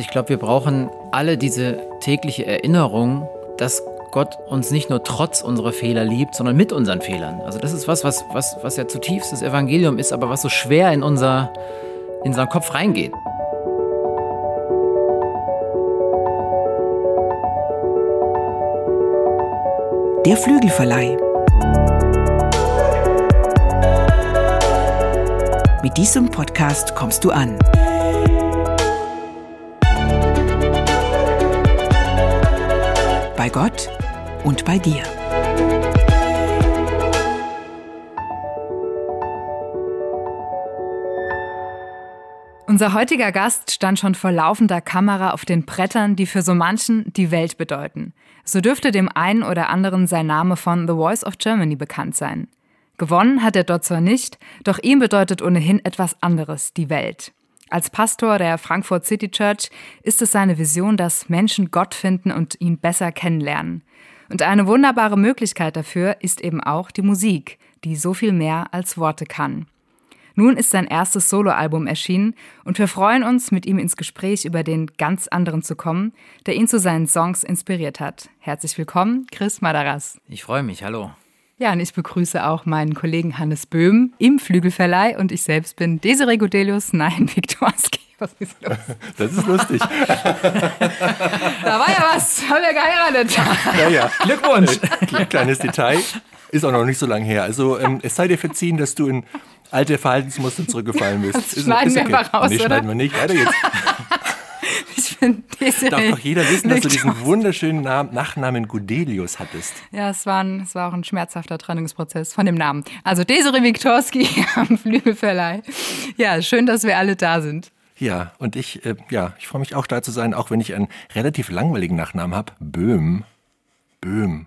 Ich glaube, wir brauchen alle diese tägliche Erinnerung, dass Gott uns nicht nur trotz unserer Fehler liebt, sondern mit unseren Fehlern. Also das ist was, was, was, was ja zutiefst das Evangelium ist, aber was so schwer in, unser, in unseren Kopf reingeht. Der Flügelverleih. Mit diesem Podcast kommst du an. Gott und bei dir. Unser heutiger Gast stand schon vor laufender Kamera auf den Brettern, die für so manchen die Welt bedeuten. So dürfte dem einen oder anderen sein Name von The Voice of Germany bekannt sein. Gewonnen hat er dort zwar nicht, doch ihm bedeutet ohnehin etwas anderes die Welt. Als Pastor der Frankfurt City Church ist es seine Vision, dass Menschen Gott finden und ihn besser kennenlernen. Und eine wunderbare Möglichkeit dafür ist eben auch die Musik, die so viel mehr als Worte kann. Nun ist sein erstes Soloalbum erschienen und wir freuen uns, mit ihm ins Gespräch über den ganz anderen zu kommen, der ihn zu seinen Songs inspiriert hat. Herzlich willkommen, Chris Madaras. Ich freue mich, hallo. Ja, und ich begrüße auch meinen Kollegen Hannes Böhm im Flügelverleih und ich selbst bin Desiree Godelius, nein, Viktorski. Was ist los? Das ist lustig. da war ja was, haben wir geheiratet. Ja, ja. Glückwunsch. Äh, kleines Detail. Ist auch noch nicht so lange her. Also ähm, es sei dir verziehen, dass du in alte Verhaltensmuster zurückgefallen bist. Das schneiden ist, ist okay. wir einfach raus, Nee, schneiden wir nicht. Weiter geht's. Desiree. Darf doch jeder wissen, dass du diesen wunderschönen Namen, Nachnamen Gudelius hattest. Ja, es war, ein, es war auch ein schmerzhafter Trennungsprozess von dem Namen. Also Desiree Viktorski am Flügelverleih. Ja, schön, dass wir alle da sind. Ja, und ich, äh, ja, ich freue mich auch da zu sein, auch wenn ich einen relativ langweiligen Nachnamen habe. Böhm. Böhm.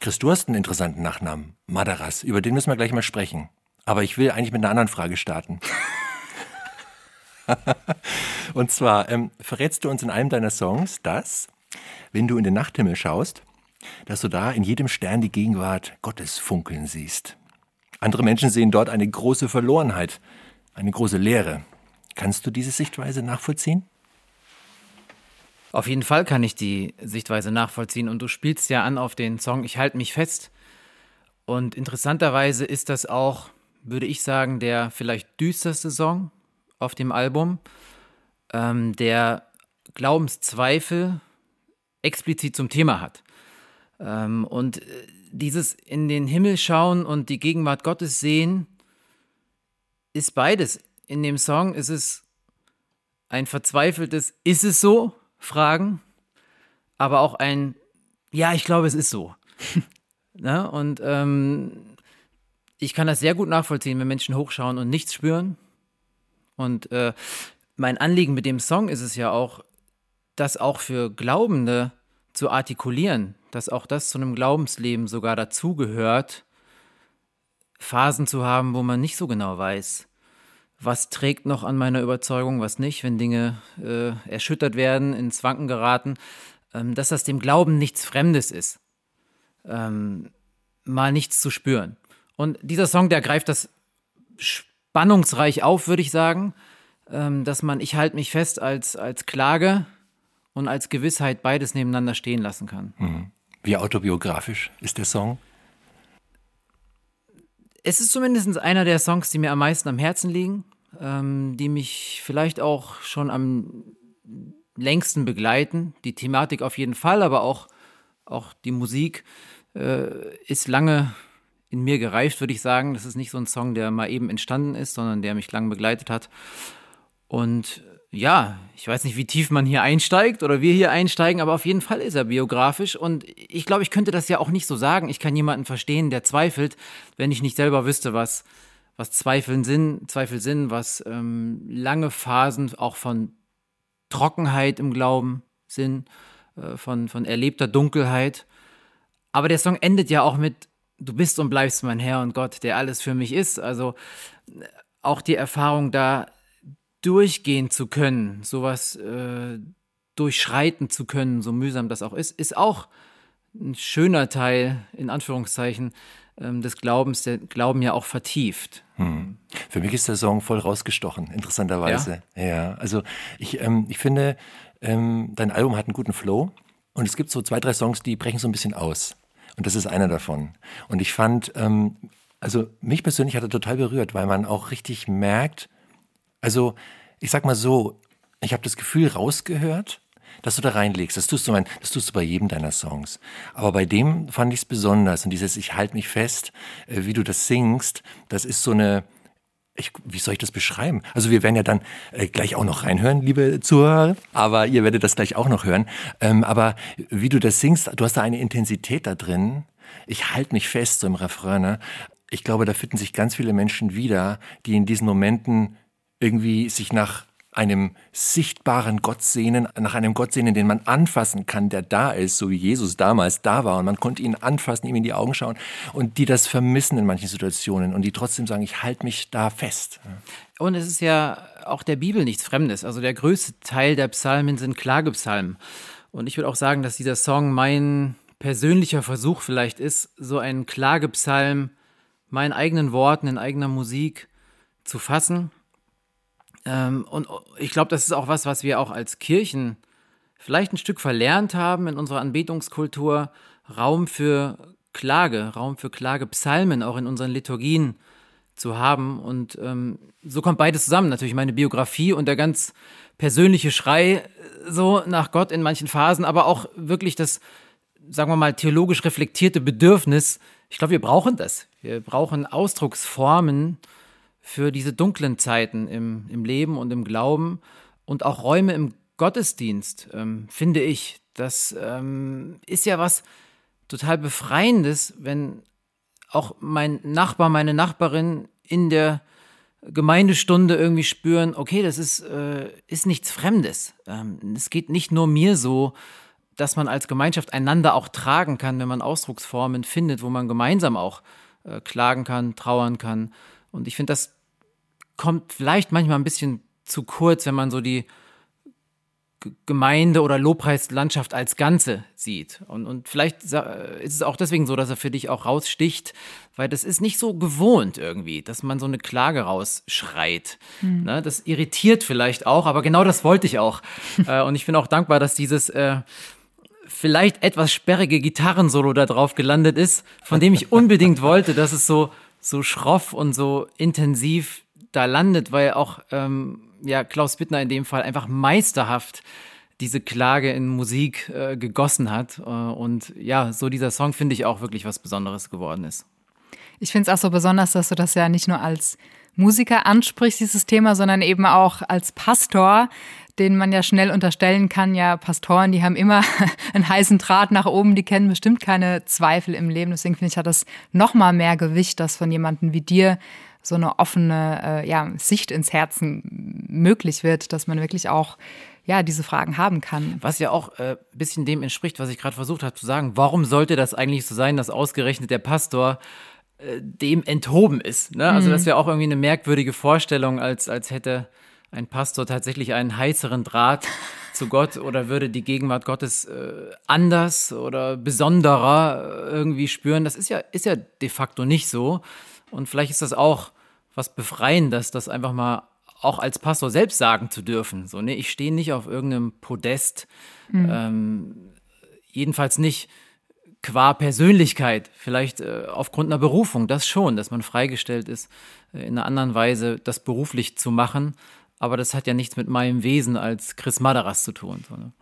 Chris, du hast einen interessanten Nachnamen. Madaras. Über den müssen wir gleich mal sprechen. Aber ich will eigentlich mit einer anderen Frage starten. Und zwar ähm, verrätst du uns in einem deiner Songs, dass, wenn du in den Nachthimmel schaust, dass du da in jedem Stern die Gegenwart Gottes funkeln siehst. Andere Menschen sehen dort eine große Verlorenheit, eine große Leere. Kannst du diese Sichtweise nachvollziehen? Auf jeden Fall kann ich die Sichtweise nachvollziehen und du spielst ja an auf den Song Ich halte mich fest. Und interessanterweise ist das auch, würde ich sagen, der vielleicht düsterste Song auf dem Album, ähm, der Glaubenszweifel explizit zum Thema hat. Ähm, und äh, dieses in den Himmel schauen und die Gegenwart Gottes sehen, ist beides. In dem Song ist es ein verzweifeltes Ist es so? Fragen, aber auch ein Ja, ich glaube, es ist so. ne? Und ähm, ich kann das sehr gut nachvollziehen, wenn Menschen hochschauen und nichts spüren. Und äh, mein Anliegen mit dem Song ist es ja auch, das auch für Glaubende zu artikulieren, dass auch das zu einem Glaubensleben sogar dazugehört, Phasen zu haben, wo man nicht so genau weiß, was trägt noch an meiner Überzeugung, was nicht, wenn Dinge äh, erschüttert werden, ins Wanken geraten, ähm, dass das dem Glauben nichts Fremdes ist, ähm, mal nichts zu spüren. Und dieser Song, der greift das spannungsreich auf, würde ich sagen, ähm, dass man Ich halte mich fest als, als Klage und als Gewissheit beides nebeneinander stehen lassen kann. Mhm. Wie autobiografisch ist der Song? Es ist zumindest einer der Songs, die mir am meisten am Herzen liegen, ähm, die mich vielleicht auch schon am längsten begleiten. Die Thematik auf jeden Fall, aber auch, auch die Musik äh, ist lange in mir gereift, würde ich sagen. Das ist nicht so ein Song, der mal eben entstanden ist, sondern der mich lange begleitet hat. Und ja, ich weiß nicht, wie tief man hier einsteigt oder wir hier einsteigen, aber auf jeden Fall ist er biografisch. Und ich glaube, ich könnte das ja auch nicht so sagen. Ich kann jemanden verstehen, der zweifelt, wenn ich nicht selber wüsste, was, was Zweifeln sind, Zweifel sind, was ähm, lange Phasen auch von Trockenheit im Glauben sind, äh, von, von erlebter Dunkelheit. Aber der Song endet ja auch mit du bist und bleibst mein Herr und Gott, der alles für mich ist. Also auch die Erfahrung da durchgehen zu können, sowas äh, durchschreiten zu können, so mühsam das auch ist, ist auch ein schöner Teil, in Anführungszeichen, ähm, des Glaubens, der Glauben ja auch vertieft. Hm. Für mich ist der Song voll rausgestochen, interessanterweise. Ja, ja also ich, ähm, ich finde, ähm, dein Album hat einen guten Flow und es gibt so zwei, drei Songs, die brechen so ein bisschen aus. Und das ist einer davon. Und ich fand, ähm, also mich persönlich hat er total berührt, weil man auch richtig merkt, also ich sag mal so, ich habe das Gefühl rausgehört, dass du da reinlegst. Das tust du, mein, das tust du bei jedem deiner Songs. Aber bei dem fand ich es besonders. Und dieses Ich halte mich fest, äh, wie du das singst, das ist so eine, ich, wie soll ich das beschreiben? Also wir werden ja dann äh, gleich auch noch reinhören, liebe Zuhörer, aber ihr werdet das gleich auch noch hören. Ähm, aber wie du das singst, du hast da eine Intensität da drin. Ich halte mich fest, so im Refrain. Ne? Ich glaube, da finden sich ganz viele Menschen wieder, die in diesen Momenten irgendwie sich nach einem sichtbaren Gott sehnen, nach einem Gott sehnen, den man anfassen kann, der da ist, so wie Jesus damals da war und man konnte ihn anfassen, ihm in die Augen schauen und die das vermissen in manchen Situationen und die trotzdem sagen, ich halte mich da fest. Und es ist ja auch der Bibel nichts Fremdes. Also der größte Teil der Psalmen sind Klagepsalmen. Und ich würde auch sagen, dass dieser Song mein persönlicher Versuch vielleicht ist, so einen Klagepsalm meinen eigenen Worten in eigener Musik zu fassen ähm, und ich glaube, das ist auch was, was wir auch als Kirchen vielleicht ein Stück verlernt haben in unserer Anbetungskultur. Raum für Klage, Raum für Klagepsalmen auch in unseren Liturgien zu haben. Und ähm, so kommt beides zusammen. Natürlich meine Biografie und der ganz persönliche Schrei äh, so nach Gott in manchen Phasen, aber auch wirklich das, sagen wir mal, theologisch reflektierte Bedürfnis. Ich glaube, wir brauchen das. Wir brauchen Ausdrucksformen, für diese dunklen Zeiten im, im Leben und im Glauben und auch Räume im Gottesdienst, ähm, finde ich. Das ähm, ist ja was total Befreiendes, wenn auch mein Nachbar, meine Nachbarin in der Gemeindestunde irgendwie spüren, okay, das ist, äh, ist nichts Fremdes. Ähm, es geht nicht nur mir so, dass man als Gemeinschaft einander auch tragen kann, wenn man Ausdrucksformen findet, wo man gemeinsam auch äh, klagen kann, trauern kann. Und ich finde, das kommt vielleicht manchmal ein bisschen zu kurz, wenn man so die Gemeinde oder Lobpreislandschaft als Ganze sieht. Und, und vielleicht ist es auch deswegen so, dass er für dich auch raussticht, weil das ist nicht so gewohnt irgendwie, dass man so eine Klage rausschreit. Mhm. Ne, das irritiert vielleicht auch, aber genau das wollte ich auch. Äh, und ich bin auch dankbar, dass dieses äh, vielleicht etwas sperrige Gitarrensolo da drauf gelandet ist, von dem ich unbedingt wollte, dass es so, so schroff und so intensiv da landet, weil auch ähm, ja, Klaus Bittner in dem Fall einfach meisterhaft diese Klage in Musik äh, gegossen hat. Äh, und ja, so dieser Song finde ich auch wirklich was Besonderes geworden ist. Ich finde es auch so besonders, dass du das ja nicht nur als Musiker ansprichst, dieses Thema, sondern eben auch als Pastor, den man ja schnell unterstellen kann, ja, Pastoren, die haben immer einen heißen Draht nach oben, die kennen bestimmt keine Zweifel im Leben. Deswegen finde ich, hat das noch mal mehr Gewicht, das von jemandem wie dir so eine offene äh, ja, Sicht ins Herzen möglich wird, dass man wirklich auch ja, diese Fragen haben kann. Was ja auch ein äh, bisschen dem entspricht, was ich gerade versucht habe zu sagen. Warum sollte das eigentlich so sein, dass ausgerechnet der Pastor äh, dem enthoben ist? Ne? Also, mhm. das wäre auch irgendwie eine merkwürdige Vorstellung, als, als hätte ein Pastor tatsächlich einen heißeren Draht zu Gott oder würde die Gegenwart Gottes äh, anders oder besonderer äh, irgendwie spüren. Das ist ja, ist ja de facto nicht so. Und vielleicht ist das auch was Befreiendes, das einfach mal auch als Pastor selbst sagen zu dürfen. So, nee, ich stehe nicht auf irgendeinem Podest, mhm. ähm, jedenfalls nicht qua Persönlichkeit, vielleicht äh, aufgrund einer Berufung, das schon, dass man freigestellt ist, äh, in einer anderen Weise das beruflich zu machen. Aber das hat ja nichts mit meinem Wesen als Chris Madaras zu tun. So, ne?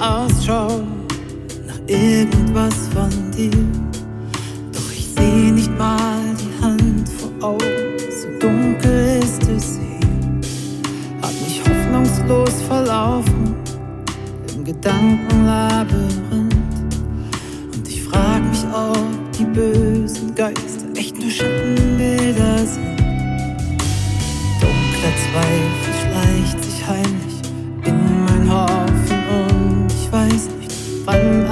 Ausschau nach irgendwas von dir. Doch ich seh nicht mal die Hand vor Augen, so dunkel ist es hier. Hab mich hoffnungslos verlaufen im Gedankenlabyrinth. Und ich frag mich, ob die bösen Geister echt nur Schattenbilder sind. Dunkler Zweifel schleicht sich heimlich in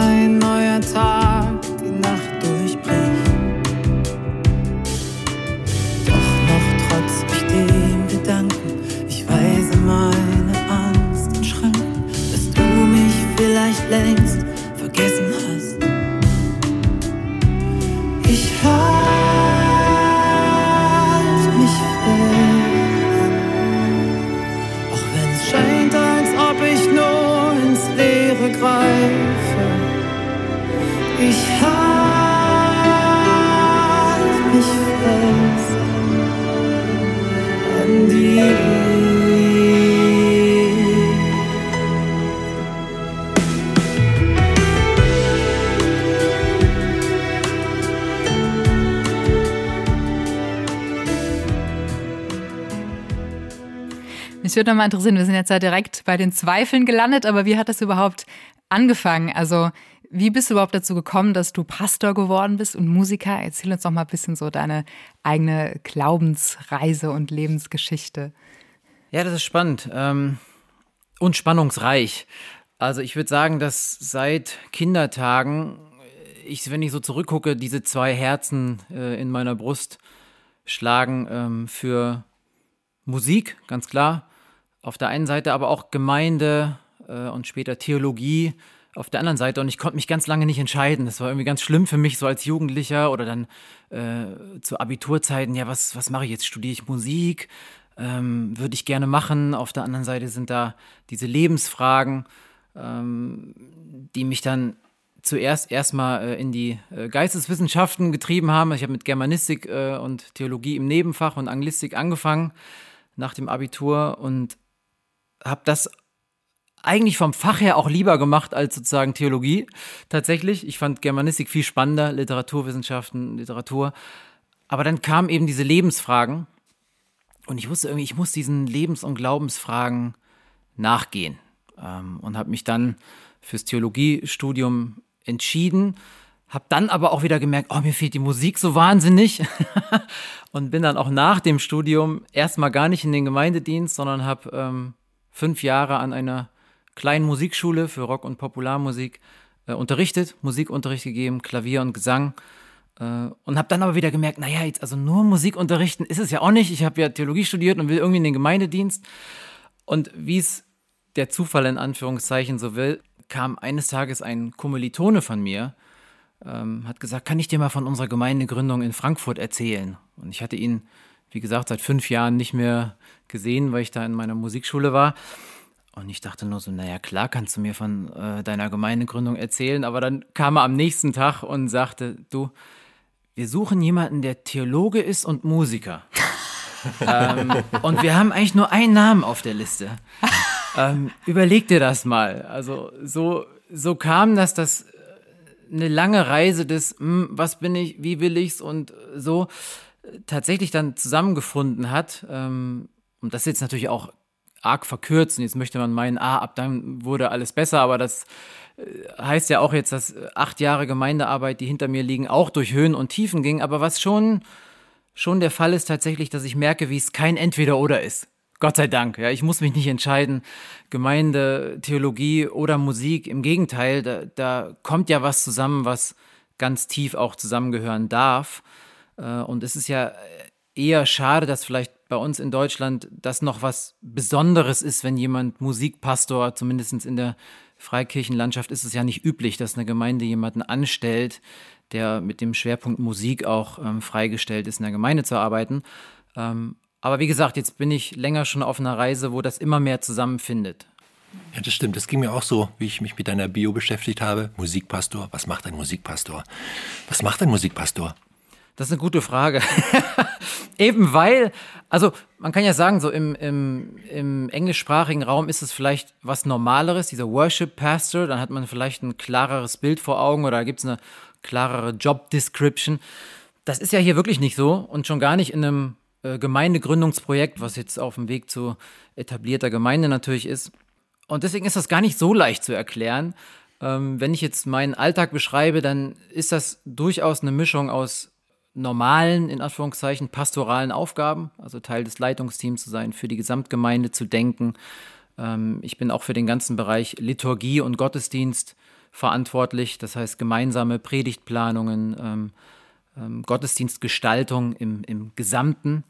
Mich würde nochmal interessieren, wir sind jetzt ja direkt bei den Zweifeln gelandet, aber wie hat das überhaupt angefangen? Also, wie bist du überhaupt dazu gekommen, dass du Pastor geworden bist und Musiker? Erzähl uns doch mal ein bisschen so deine eigene Glaubensreise und Lebensgeschichte. Ja, das ist spannend ähm, und spannungsreich. Also ich würde sagen, dass seit Kindertagen ich, wenn ich so zurückgucke, diese zwei Herzen äh, in meiner Brust schlagen ähm, für Musik, ganz klar. Auf der einen Seite aber auch Gemeinde äh, und später Theologie auf der anderen Seite. Und ich konnte mich ganz lange nicht entscheiden. Das war irgendwie ganz schlimm für mich, so als Jugendlicher oder dann äh, zu Abiturzeiten. Ja, was, was mache ich jetzt? Studiere ich Musik? Ähm, Würde ich gerne machen. Auf der anderen Seite sind da diese Lebensfragen, ähm, die mich dann zuerst erstmal äh, in die äh, Geisteswissenschaften getrieben haben. Ich habe mit Germanistik äh, und Theologie im Nebenfach und Anglistik angefangen nach dem Abitur und habe das eigentlich vom Fach her auch lieber gemacht als sozusagen Theologie. Tatsächlich, ich fand Germanistik viel spannender, Literaturwissenschaften, Literatur. Aber dann kamen eben diese Lebensfragen und ich wusste irgendwie, ich muss diesen Lebens- und Glaubensfragen nachgehen ähm, und habe mich dann fürs Theologiestudium entschieden, habe dann aber auch wieder gemerkt, oh, mir fehlt die Musik so wahnsinnig und bin dann auch nach dem Studium erstmal gar nicht in den Gemeindedienst, sondern habe ähm, fünf Jahre an einer kleinen Musikschule für Rock- und Popularmusik äh, unterrichtet, Musikunterricht gegeben, Klavier und Gesang. Äh, und habe dann aber wieder gemerkt, naja, jetzt also nur Musik unterrichten ist es ja auch nicht. Ich habe ja Theologie studiert und will irgendwie in den Gemeindedienst. Und wie es der Zufall in Anführungszeichen so will, kam eines Tages ein Kommilitone von mir, ähm, hat gesagt, kann ich dir mal von unserer Gemeindegründung in Frankfurt erzählen? Und ich hatte ihn, wie gesagt, seit fünf Jahren nicht mehr gesehen, weil ich da in meiner Musikschule war. Und ich dachte nur so, naja, klar kannst du mir von äh, deiner Gemeindegründung erzählen, aber dann kam er am nächsten Tag und sagte, du, wir suchen jemanden, der Theologe ist und Musiker. ähm, und wir haben eigentlich nur einen Namen auf der Liste. Ähm, überleg dir das mal. Also so, so kam das, dass eine lange Reise des, hm, was bin ich, wie will ich's und so äh, tatsächlich dann zusammengefunden hat. Ähm, und das jetzt natürlich auch arg verkürzt. Und jetzt möchte man meinen, ah, ab dann wurde alles besser, aber das äh, heißt ja auch jetzt, dass acht Jahre Gemeindearbeit, die hinter mir liegen, auch durch Höhen und Tiefen ging. Aber was schon, schon der Fall ist tatsächlich, dass ich merke, wie es kein Entweder-Oder ist. Gott sei Dank. Ja, ich muss mich nicht entscheiden, Gemeinde, Theologie oder Musik. Im Gegenteil, da, da kommt ja was zusammen, was ganz tief auch zusammengehören darf. Äh, Und es ist ja eher schade, dass vielleicht bei uns in Deutschland das noch was Besonderes ist, wenn jemand Musikpastor, zumindest in der Freikirchenlandschaft ist es ja nicht üblich, dass eine Gemeinde jemanden anstellt, der mit dem Schwerpunkt Musik auch ähm, freigestellt ist, in der Gemeinde zu arbeiten. Ähm, aber wie gesagt, jetzt bin ich länger schon auf einer Reise, wo das immer mehr zusammenfindet. Ja, das stimmt. Das ging mir auch so, wie ich mich mit deiner Bio beschäftigt habe. Musikpastor, was macht ein Musikpastor? Was macht ein Musikpastor? Das ist eine gute Frage. Eben weil, also man kann ja sagen, so im, im, im englischsprachigen Raum ist es vielleicht was Normaleres, dieser Worship Pastor, dann hat man vielleicht ein klareres Bild vor Augen oder gibt es eine klarere Job Description. Das ist ja hier wirklich nicht so und schon gar nicht in einem äh, Gemeindegründungsprojekt, was jetzt auf dem Weg zu etablierter Gemeinde natürlich ist. Und deswegen ist das gar nicht so leicht zu erklären. Ähm, wenn ich jetzt meinen Alltag beschreibe, dann ist das durchaus eine Mischung aus normalen, in Anführungszeichen, pastoralen Aufgaben, also Teil des Leitungsteams zu sein, für die Gesamtgemeinde zu denken. Ähm, ich bin auch für den ganzen Bereich Liturgie und Gottesdienst verantwortlich. Das heißt gemeinsame Predigtplanungen, ähm, ähm, Gottesdienstgestaltung im, im Gesamten.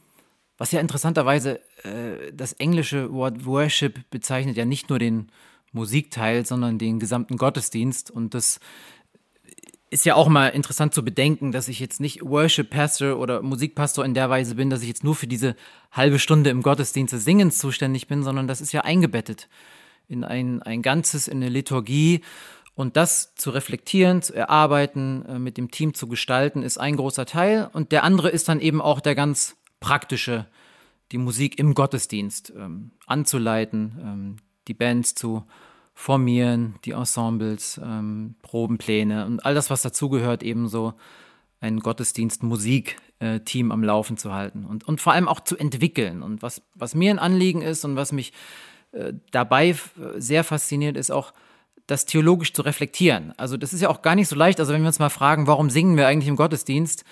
Was ja interessanterweise äh, das englische Wort Worship bezeichnet ja nicht nur den Musikteil, sondern den gesamten Gottesdienst. Und das ist ja auch mal interessant zu bedenken, dass ich jetzt nicht Worship Pastor oder Musikpastor in der Weise bin, dass ich jetzt nur für diese halbe Stunde im Gottesdienst des Singens zuständig bin, sondern das ist ja eingebettet in ein, ein Ganzes, in eine Liturgie. Und das zu reflektieren, zu erarbeiten, äh, mit dem Team zu gestalten, ist ein großer Teil. Und der andere ist dann eben auch der ganz praktische, die Musik im Gottesdienst ähm, anzuleiten, ähm, die Bands zu formieren, die Ensembles, ähm, Probenpläne und all das, was dazugehört, ebenso ein Gottesdienst-Musik-Team am Laufen zu halten und, und vor allem auch zu entwickeln. Und was, was mir ein Anliegen ist und was mich äh, dabei sehr fasziniert, ist auch, das theologisch zu reflektieren. Also das ist ja auch gar nicht so leicht. Also wenn wir uns mal fragen, warum singen wir eigentlich im Gottesdienst,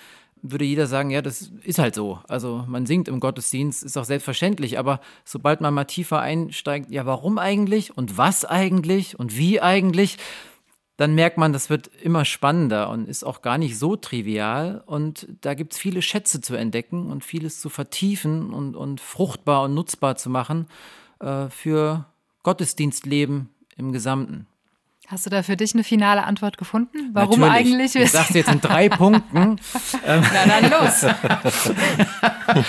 würde jeder sagen, ja, das ist halt so. Also man singt im Gottesdienst, ist auch selbstverständlich, aber sobald man mal tiefer einsteigt, ja, warum eigentlich und was eigentlich und wie eigentlich, dann merkt man, das wird immer spannender und ist auch gar nicht so trivial. Und da gibt es viele Schätze zu entdecken und vieles zu vertiefen und, und fruchtbar und nutzbar zu machen äh, für Gottesdienstleben im Gesamten. Hast du da für dich eine finale Antwort gefunden? Warum Natürlich. eigentlich? Ich sag's jetzt in drei Punkten. Na dann los.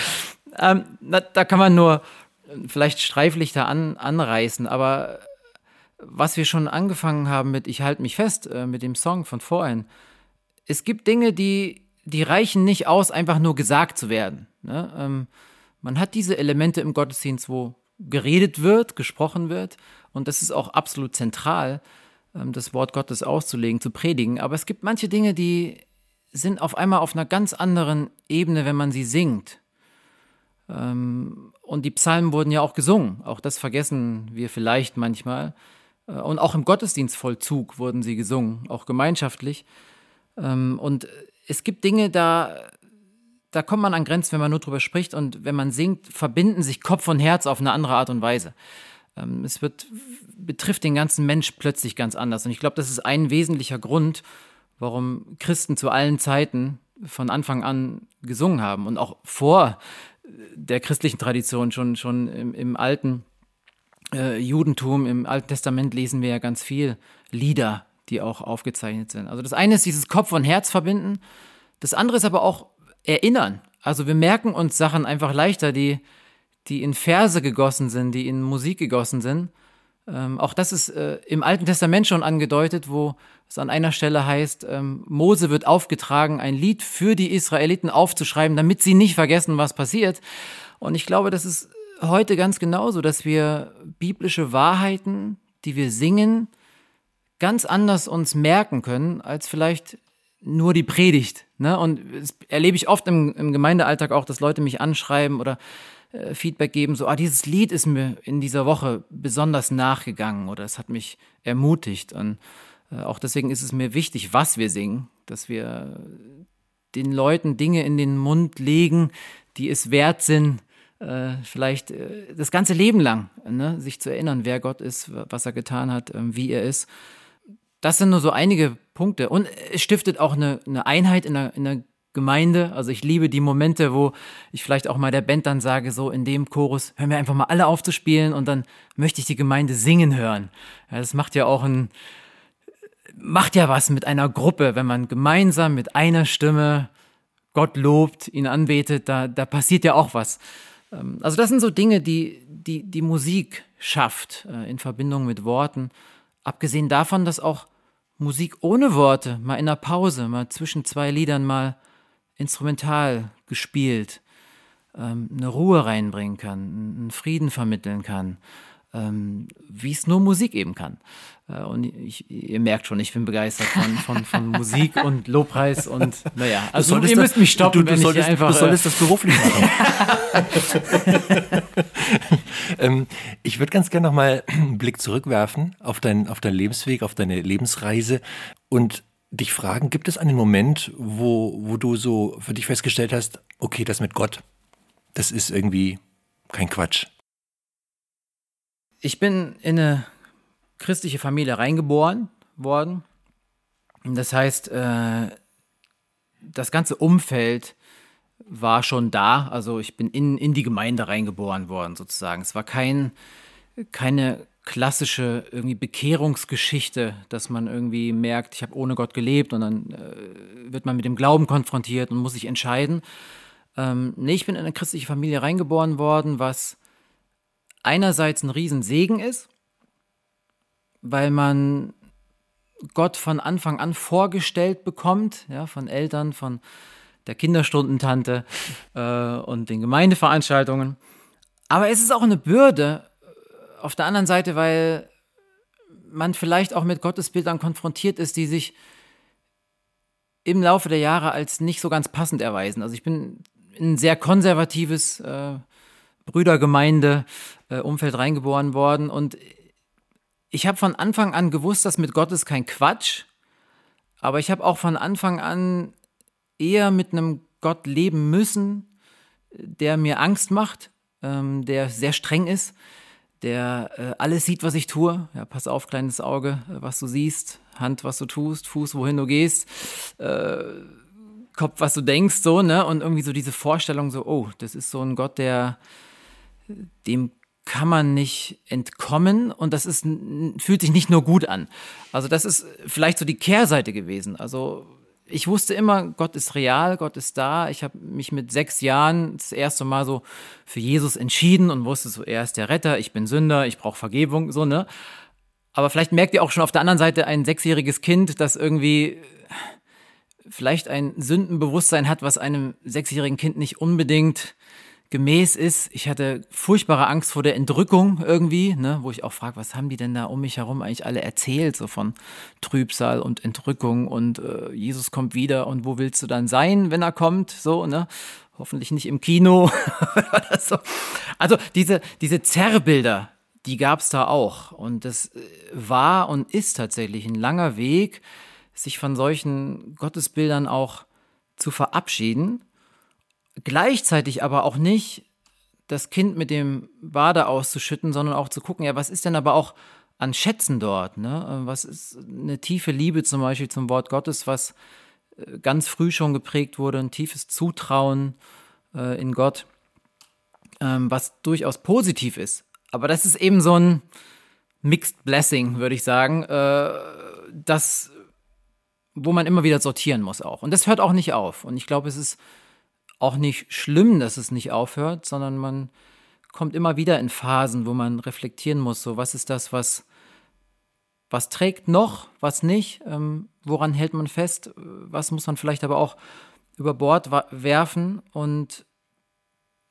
ähm, na, da kann man nur vielleicht Streiflichter an, anreißen, aber was wir schon angefangen haben mit Ich halte mich fest, äh, mit dem Song von vorhin, es gibt Dinge, die, die reichen nicht aus, einfach nur gesagt zu werden. Ne? Ähm, man hat diese Elemente im Gottesdienst, wo geredet wird, gesprochen wird, und das ist auch absolut zentral. Ähm, das Wort Gottes auszulegen, zu predigen. Aber es gibt manche Dinge, die sind auf einmal auf einer ganz anderen Ebene, wenn man sie singt. Ähm, und die Psalmen wurden ja auch gesungen. Auch das vergessen wir vielleicht manchmal. Äh, und auch im Gottesdienstvollzug wurden sie gesungen, auch gemeinschaftlich. Ähm, und es gibt Dinge, da, da kommt man an Grenzen, wenn man nur drüber spricht. Und wenn man singt, verbinden sich Kopf und Herz auf eine andere Art und Weise. Ähm, es wird, betrifft den ganzen Mensch plötzlich ganz anders. Und ich glaube, das ist ein wesentlicher Grund, warum Christen zu allen Zeiten von Anfang an gesungen haben und auch vor der christlichen Tradition schon, schon im, im alten äh, Judentum, im Alten Testament lesen wir ja ganz viel Lieder, die auch aufgezeichnet sind. Also das eine ist dieses Kopf und Herz verbinden, das andere ist aber auch erinnern. Also wir merken uns Sachen einfach leichter, die, die in Verse gegossen sind, die in Musik gegossen sind. Ähm, auch das ist äh, im Alten Testament schon angedeutet, wo es an einer Stelle heißt, ähm, Mose wird aufgetragen, ein Lied für die Israeliten aufzuschreiben, damit sie nicht vergessen, was passiert. Und ich glaube, das ist heute ganz genauso, dass wir biblische Wahrheiten, die wir singen, ganz anders uns merken können, als vielleicht nur die Predigt. Ne? Und das erlebe ich oft im, im Gemeindealltag auch, dass Leute mich anschreiben oder äh, Feedback geben, so, ah, dieses Lied ist mir in dieser Woche besonders nachgegangen oder es hat mich ermutigt. Und äh, auch deswegen ist es mir wichtig, was wir singen, dass wir den Leuten Dinge in den Mund legen, die es wert sind, äh, vielleicht äh, das ganze Leben lang, ne, sich zu erinnern, wer Gott ist, was er getan hat, ähm, wie er ist. Das sind nur so einige Punkte. Und es stiftet auch eine, eine Einheit in der, in der Gemeinde. Also ich liebe die Momente, wo ich vielleicht auch mal der Band dann sage, so in dem Chorus, hören wir einfach mal alle aufzuspielen und dann möchte ich die Gemeinde singen hören. Ja, das macht ja auch ein, macht ja was mit einer Gruppe, wenn man gemeinsam mit einer Stimme Gott lobt, ihn anbetet, da, da passiert ja auch was. Ähm, also das sind so Dinge, die die, die Musik schafft äh, in Verbindung mit Worten. Abgesehen davon, dass auch Musik ohne Worte mal in der Pause, mal zwischen zwei Liedern mal instrumental gespielt ähm, eine Ruhe reinbringen kann, einen Frieden vermitteln kann, ähm, wie es nur Musik eben kann. Äh, und ich, ihr merkt schon, ich bin begeistert von, von, von Musik und Lobpreis und naja, also ihr müsst mich stoppen, du, du, wenn solltest, ich einfach... Du solltest das beruflich machen. ähm, ich würde ganz gerne nochmal einen Blick zurückwerfen auf, dein, auf deinen Lebensweg, auf deine Lebensreise und dich fragen, gibt es einen Moment, wo, wo du so für dich festgestellt hast, okay, das mit Gott, das ist irgendwie kein Quatsch? Ich bin in eine christliche Familie reingeboren worden. Das heißt, äh, das ganze Umfeld war schon da. Also ich bin in, in die Gemeinde reingeboren worden, sozusagen. Es war kein, keine klassische irgendwie Bekehrungsgeschichte, dass man irgendwie merkt, ich habe ohne Gott gelebt und dann äh, wird man mit dem Glauben konfrontiert und muss sich entscheiden. Ähm, nee, ich bin in eine christliche Familie reingeboren worden, was einerseits ein Riesensegen ist, weil man Gott von Anfang an vorgestellt bekommt, ja, von Eltern, von der Kinderstundentante äh, und den Gemeindeveranstaltungen. Aber es ist auch eine Bürde äh, auf der anderen Seite, weil man vielleicht auch mit Gottesbildern konfrontiert ist, die sich im Laufe der Jahre als nicht so ganz passend erweisen. Also ich bin in ein sehr konservatives äh, Brüdergemeinde-Umfeld äh, reingeboren worden und ich habe von Anfang an gewusst, dass mit Gott ist kein Quatsch, aber ich habe auch von Anfang an eher mit einem Gott leben müssen, der mir Angst macht, ähm, der sehr streng ist, der äh, alles sieht, was ich tue. Ja, pass auf, kleines Auge, was du siehst, Hand, was du tust, Fuß, wohin du gehst, äh, Kopf, was du denkst, so, ne? Und irgendwie so diese Vorstellung, so, oh, das ist so ein Gott, der dem kann man nicht entkommen und das ist, fühlt sich nicht nur gut an. Also das ist vielleicht so die Kehrseite gewesen. Also ich wusste immer, Gott ist real, Gott ist da. Ich habe mich mit sechs Jahren das erste Mal so für Jesus entschieden und wusste so, er ist der Retter, ich bin Sünder, ich brauche Vergebung, so, ne? Aber vielleicht merkt ihr auch schon auf der anderen Seite ein sechsjähriges Kind, das irgendwie vielleicht ein Sündenbewusstsein hat, was einem sechsjährigen Kind nicht unbedingt gemäß ist. Ich hatte furchtbare Angst vor der Entrückung irgendwie, ne, wo ich auch frage, was haben die denn da um mich herum eigentlich alle erzählt, so von Trübsal und Entrückung und äh, Jesus kommt wieder und wo willst du dann sein, wenn er kommt, so, ne? Hoffentlich nicht im Kino oder so. Also diese, diese Zerrbilder, die gab es da auch. Und das äh, war und ist tatsächlich ein langer Weg, sich von solchen Gottesbildern auch zu verabschieden gleichzeitig aber auch nicht das Kind mit dem Bade auszuschütten, sondern auch zu gucken, ja, was ist denn aber auch an Schätzen dort? Ne? Was ist eine tiefe Liebe zum Beispiel zum Wort Gottes, was äh, ganz früh schon geprägt wurde, ein tiefes Zutrauen äh, in Gott, ähm, was durchaus positiv ist. Aber das ist eben so ein Mixed Blessing, würde ich sagen, äh, das, wo man immer wieder sortieren muss auch. Und das hört auch nicht auf. Und ich glaube, es ist auch nicht schlimm, dass es nicht aufhört, sondern man kommt immer wieder in Phasen, wo man reflektieren muss, so was ist das, was, was trägt noch, was nicht, ähm, woran hält man fest, was muss man vielleicht aber auch über Bord werfen und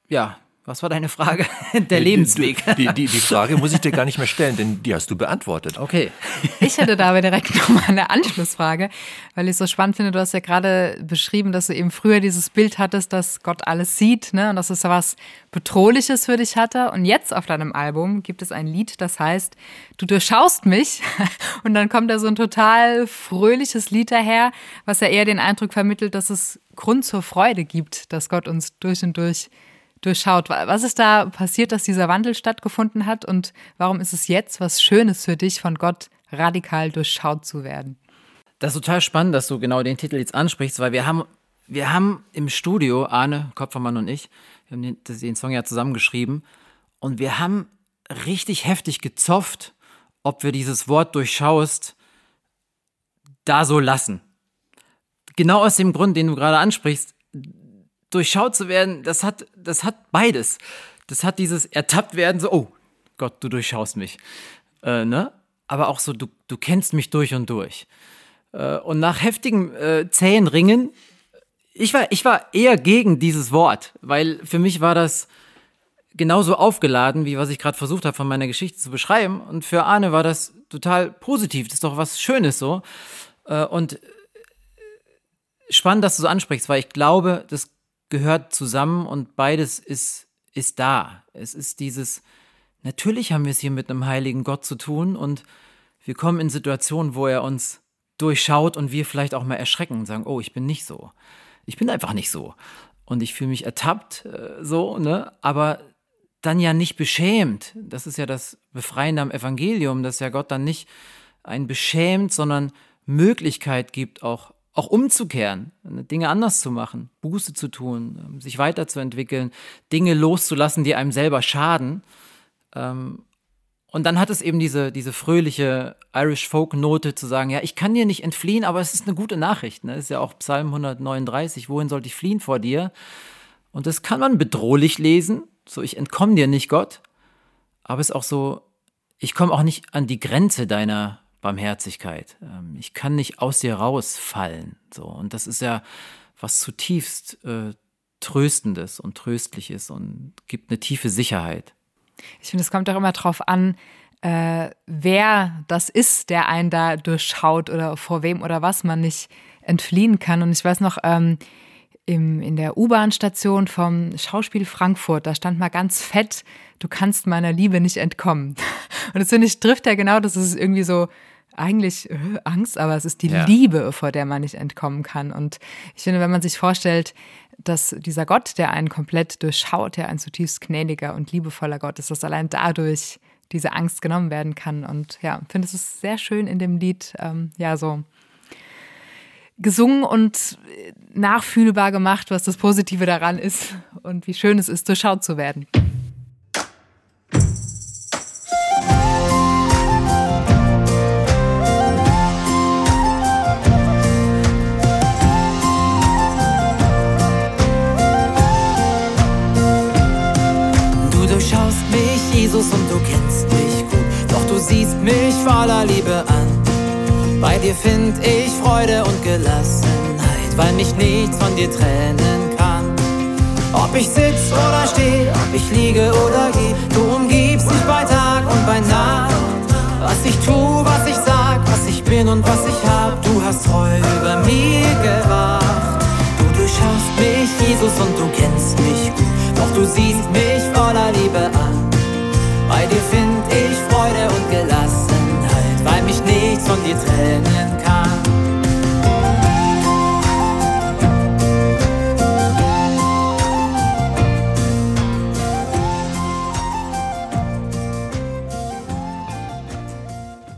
ja, was war deine Frage? Der Lebensweg. Die, die, die, Frage muss ich dir gar nicht mehr stellen, denn die hast du beantwortet. Okay. Ich hätte da aber direkt nochmal eine Anschlussfrage, weil ich so spannend finde, du hast ja gerade beschrieben, dass du eben früher dieses Bild hattest, dass Gott alles sieht ne, und dass es was Bedrohliches für dich hatte. Und jetzt auf deinem Album gibt es ein Lied, das heißt, du durchschaust mich. Und dann kommt da so ein total fröhliches Lied daher, was ja eher den Eindruck vermittelt, dass es Grund zur Freude gibt, dass Gott uns durch und durch durchschaut. Was ist da passiert, dass dieser Wandel stattgefunden hat und warum ist es jetzt was Schönes für dich, von Gott radikal durchschaut zu werden? Das ist total spannend, dass du genau den Titel jetzt ansprichst, weil wir haben, wir haben im Studio, Arne, Kopfermann und ich, wir haben den, den Song ja zusammengeschrieben und wir haben richtig heftig gezofft, ob wir dieses Wort durchschaust da so lassen. Genau aus dem Grund, den du gerade ansprichst, durchschaut zu werden, das hat, das hat beides. Das hat dieses ertappt werden, so, oh Gott, du durchschaust mich. Äh, ne? Aber auch so, du, du kennst mich durch und durch. Äh, und nach heftigen äh, zähen Ringen, ich war, ich war eher gegen dieses Wort, weil für mich war das genauso aufgeladen, wie was ich gerade versucht habe, von meiner Geschichte zu beschreiben. Und für Arne war das total positiv. Das ist doch was Schönes so. Äh, und spannend, dass du so ansprichst, weil ich glaube, das gehört zusammen und beides ist, ist da. Es ist dieses, natürlich haben wir es hier mit einem heiligen Gott zu tun und wir kommen in Situationen, wo er uns durchschaut und wir vielleicht auch mal erschrecken und sagen, oh, ich bin nicht so. Ich bin einfach nicht so. Und ich fühle mich ertappt, äh, so, ne? Aber dann ja nicht beschämt. Das ist ja das Befreiende am Evangelium, dass ja Gott dann nicht einen beschämt, sondern Möglichkeit gibt, auch, auch umzukehren, Dinge anders zu machen, Buße zu tun, ähm, sich weiterzuentwickeln, Dinge loszulassen, die einem selber schaden. Ähm, und dann hat es eben diese, diese fröhliche Irish Folk-Note zu sagen, ja, ich kann dir nicht entfliehen, aber es ist eine gute Nachricht. Ne? Das ist ja auch Psalm 139, wohin sollte ich fliehen vor dir? Und das kann man bedrohlich lesen, so ich entkomme dir nicht, Gott. Aber es ist auch so, ich komme auch nicht an die Grenze deiner Barmherzigkeit. Ähm, ich kann nicht aus dir rausfallen. So. Und das ist ja was zutiefst äh, Tröstendes und Tröstliches und gibt eine tiefe Sicherheit. Ich finde, es kommt auch immer darauf an, äh, wer das ist, der einen da durchschaut oder vor wem oder was man nicht entfliehen kann. Und ich weiß noch, ähm, im, in der U-Bahn-Station vom Schauspiel Frankfurt, da stand mal ganz fett, du kannst meiner Liebe nicht entkommen. Und das finde ich, trifft ja genau, das ist irgendwie so, eigentlich äh, Angst, aber es ist die ja. Liebe, vor der man nicht entkommen kann. Und ich finde, wenn man sich vorstellt, dass dieser Gott, der einen komplett durchschaut, der ein zutiefst gnädiger und liebevoller Gott ist, dass allein dadurch diese Angst genommen werden kann. Und ja, finde es ist sehr schön in dem Lied, ähm, ja, so gesungen und nachfühlbar gemacht, was das Positive daran ist und wie schön es ist, durchschaut zu werden. Jesus, und du kennst mich gut, doch du siehst mich voller Liebe an. Bei dir find ich Freude und Gelassenheit, weil mich nichts von dir trennen kann. Ob ich sitz oder steh, ob ich liege oder geh, du umgibst mich bei Tag und bei Nacht. Was ich tu, was ich sag, was ich bin und was ich hab, du hast treu über mir gewacht. Du durchschaust mich, Jesus, und du kennst mich gut, doch du siehst mich voller Liebe an. Bei dir find ich Freude und Gelassenheit weil mich nichts von dir trennen kann.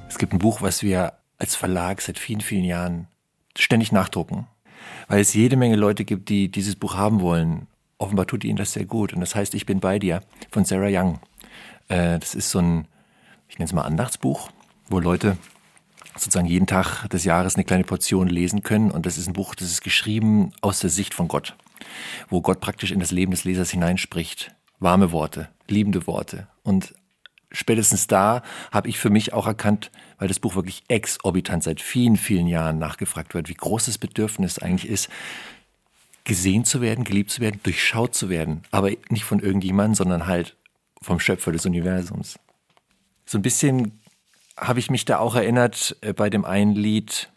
Es gibt ein Buch, was wir als Verlag seit vielen, vielen Jahren ständig nachdrucken, weil es jede Menge Leute gibt, die dieses Buch haben wollen. Offenbar tut ihnen das sehr gut. Und das heißt Ich bin bei dir von Sarah Young. Äh, das ist so ein, ich nenne es mal Andachtsbuch wo Leute sozusagen jeden Tag des Jahres eine kleine Portion lesen können. Und das ist ein Buch, das ist geschrieben aus der Sicht von Gott, wo Gott praktisch in das Leben des Lesers hineinspricht. Warme Worte, liebende Worte. Und spätestens da habe ich für mich auch erkannt, weil das Buch wirklich exorbitant seit vielen, vielen Jahren nachgefragt wird, wie groß das Bedürfnis eigentlich ist, gesehen zu werden, geliebt zu werden, durchschaut zu werden. Aber nicht von irgendjemandem, sondern halt vom Schöpfer des Universums. So ein bisschen habe ich mich da auch erinnert äh, bei dem einen Lied,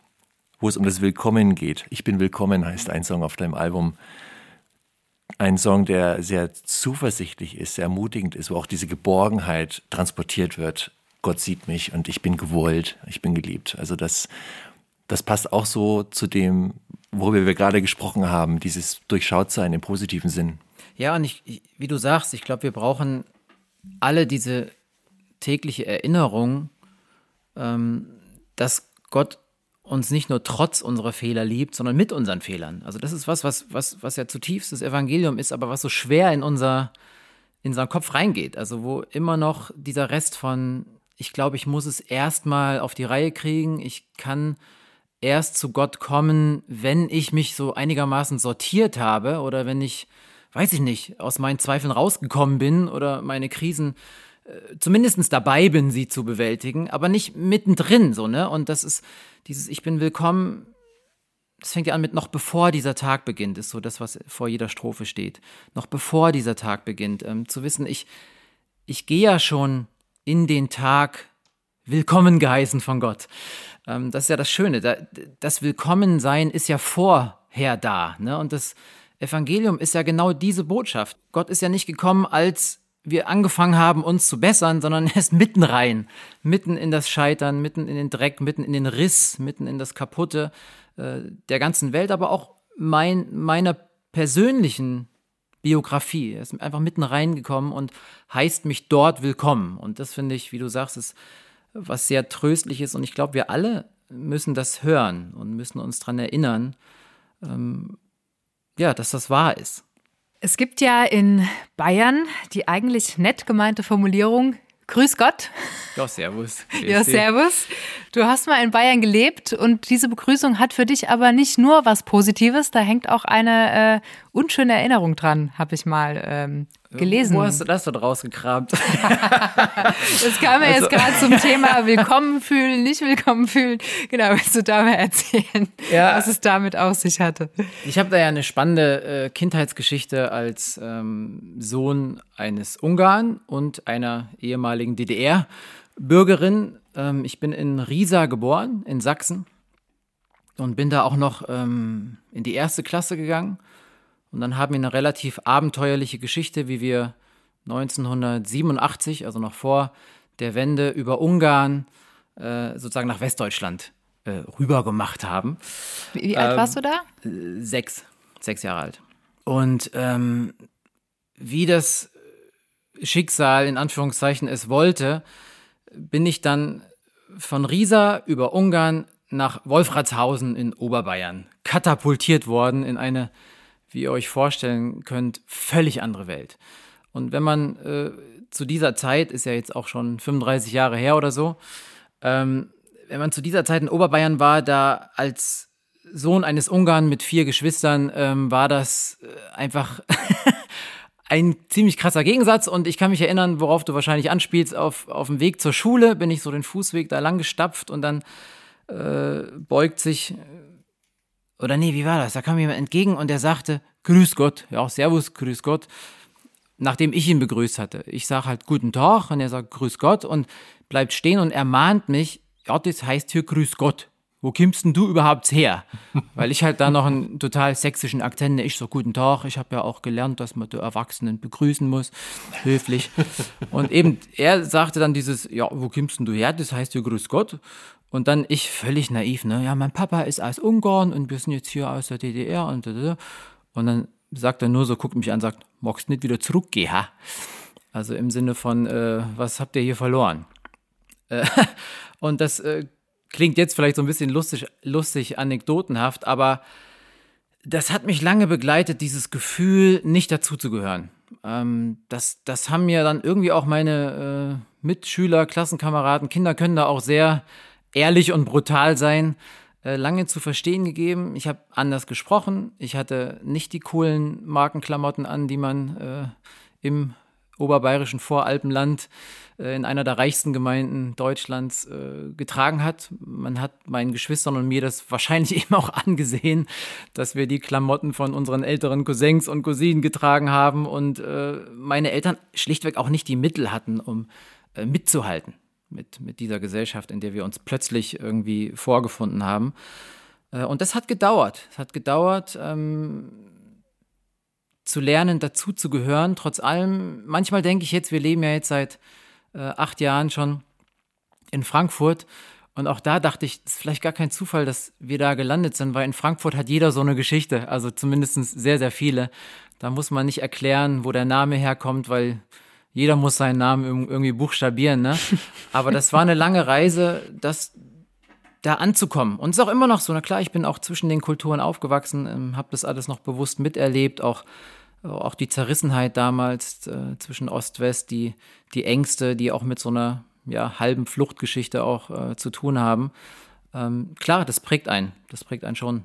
wo es um das Willkommen geht. Ich bin willkommen heißt ein Song auf deinem Album. Ein Song, der sehr zuversichtlich ist, sehr ermutigend ist, wo auch diese Geborgenheit transportiert wird. Gott sieht mich und ich bin gewollt, ich bin geliebt. Also das, das passt auch so zu dem, worüber wir gerade gesprochen haben, dieses Durchschautsein im positiven Sinn. Ja, und ich, wie du sagst, ich glaube, wir brauchen alle diese tägliche Erinnerung, ähm, dass Gott uns nicht nur trotz unserer Fehler liebt, sondern mit unseren Fehlern. Also das ist was, was, was, was ja zutiefst das Evangelium ist, aber was so schwer in unser, in unseren Kopf reingeht. Also wo immer noch dieser Rest von, ich glaube, ich muss es erstmal auf die Reihe kriegen, ich kann erst zu Gott kommen, wenn ich mich so einigermaßen sortiert habe oder wenn ich, weiß ich nicht, aus meinen Zweifeln rausgekommen bin oder meine Krisen zumindest dabei bin, sie zu bewältigen, aber nicht mittendrin, so, ne? Und das ist dieses Ich bin willkommen, das fängt ja an mit noch bevor dieser Tag beginnt, ist so das, was vor jeder Strophe steht. Noch bevor dieser Tag beginnt, ähm, zu wissen, ich, ich gehe ja schon in den Tag willkommen geheißen von Gott. Ähm, das ist ja das Schöne. Da, das Willkommensein ist ja vorher da, ne? Und das Evangelium ist ja genau diese Botschaft. Gott ist ja nicht gekommen als wir angefangen haben, uns zu bessern, sondern erst mitten rein, mitten in das Scheitern, mitten in den Dreck, mitten in den Riss, mitten in das Kaputte äh, der ganzen Welt, aber auch mein, meiner persönlichen Biografie. Er ist einfach mitten reingekommen und heißt mich dort willkommen. Und das finde ich, wie du sagst, ist was sehr tröstliches. Und ich glaube, wir alle müssen das hören und müssen uns daran erinnern, ähm, ja, dass das wahr ist. Es gibt ja in Bayern die eigentlich nett gemeinte Formulierung, Grüß Gott. Ja, servus. Ja, servus. Du hast mal in Bayern gelebt und diese Begrüßung hat für dich aber nicht nur was Positives, da hängt auch eine äh, unschöne Erinnerung dran, habe ich mal ähm, gelesen. Wo hast du das dort rausgekramt? das kam ja also, jetzt gerade zum Thema Willkommen fühlen, nicht willkommen fühlen. Genau, willst du da mal erzählen, ja, was es damit auf sich hatte? Ich habe da ja eine spannende äh, Kindheitsgeschichte als ähm, Sohn eines Ungarn und einer ehemaligen DDR-Bürgerin. Ähm, ich bin in Riesa geboren, in Sachsen. Und bin da auch noch ähm, in die erste Klasse gegangen und dann haben wir eine relativ abenteuerliche Geschichte, wie wir 1987, also noch vor der Wende, über Ungarn äh, sozusagen nach Westdeutschland äh, rüber gemacht haben. Wie, wie alt ähm, warst du da? Sechs, sechs Jahre alt. Und ähm, wie das Schicksal in Anführungszeichen es wollte, bin ich dann von Riesa über Ungarn nach Wolfratshausen in Oberbayern katapultiert worden in eine wie ihr euch vorstellen könnt, völlig andere Welt. Und wenn man äh, zu dieser Zeit, ist ja jetzt auch schon 35 Jahre her oder so, ähm, wenn man zu dieser Zeit in Oberbayern war, da als Sohn eines Ungarn mit vier Geschwistern, ähm, war das äh, einfach ein ziemlich krasser Gegensatz. Und ich kann mich erinnern, worauf du wahrscheinlich anspielst, auf, auf dem Weg zur Schule bin ich so den Fußweg da lang gestapft und dann äh, beugt sich oder nee, wie war das? Da kam jemand entgegen und der sagte, Grüß Gott, ja, Servus, Grüß Gott, nachdem ich ihn begrüßt hatte. Ich sage halt Guten Tag und er sagt Grüß Gott und bleibt stehen und ermahnt mich, ja, das heißt hier Grüß Gott. Wo kimmst denn du überhaupt her? Weil ich halt da noch einen total sächsischen Akzent, ich so Guten Tag, ich habe ja auch gelernt, dass man die Erwachsenen begrüßen muss, höflich. Und eben, er sagte dann dieses, ja, wo kimmst denn du her? Das heißt hier Grüß Gott. Und dann ich völlig naiv, ne? Ja, mein Papa ist aus Ungarn und wir sind jetzt hier aus der DDR und und dann sagt er nur so, guckt mich an, sagt, magst nicht wieder zurückgehen, ha? Also im Sinne von, äh, was habt ihr hier verloren? Äh, und das äh, klingt jetzt vielleicht so ein bisschen lustig, lustig, anekdotenhaft, aber das hat mich lange begleitet, dieses Gefühl, nicht dazuzugehören. Ähm, das, das haben mir dann irgendwie auch meine äh, Mitschüler, Klassenkameraden, Kinder können da auch sehr ehrlich und brutal sein, äh, lange zu verstehen gegeben. Ich habe anders gesprochen. Ich hatte nicht die coolen Markenklamotten an, die man äh, im oberbayerischen Voralpenland äh, in einer der reichsten Gemeinden Deutschlands äh, getragen hat. Man hat meinen Geschwistern und mir das wahrscheinlich eben auch angesehen, dass wir die Klamotten von unseren älteren Cousins und Cousinen getragen haben und äh, meine Eltern schlichtweg auch nicht die Mittel hatten, um äh, mitzuhalten mit, mit dieser Gesellschaft, in der wir uns plötzlich irgendwie vorgefunden haben. Äh, und das hat gedauert. Es hat gedauert, ähm, zu lernen, dazu zu gehören. Trotz allem, manchmal denke ich jetzt, wir leben ja jetzt seit äh, acht Jahren schon in Frankfurt. Und auch da dachte ich, es ist vielleicht gar kein Zufall, dass wir da gelandet sind, weil in Frankfurt hat jeder so eine Geschichte, also zumindest sehr, sehr viele. Da muss man nicht erklären, wo der Name herkommt, weil jeder muss seinen Namen irgendwie buchstabieren, ne? Aber das war eine lange Reise, das da anzukommen. Und es ist auch immer noch so, na klar, ich bin auch zwischen den Kulturen aufgewachsen, ähm, habe das alles noch bewusst miterlebt, auch, auch die Zerrissenheit damals äh, zwischen Ost-West, die, die Ängste, die auch mit so einer ja, halben Fluchtgeschichte auch äh, zu tun haben. Ähm, klar, das prägt einen, das prägt einen schon.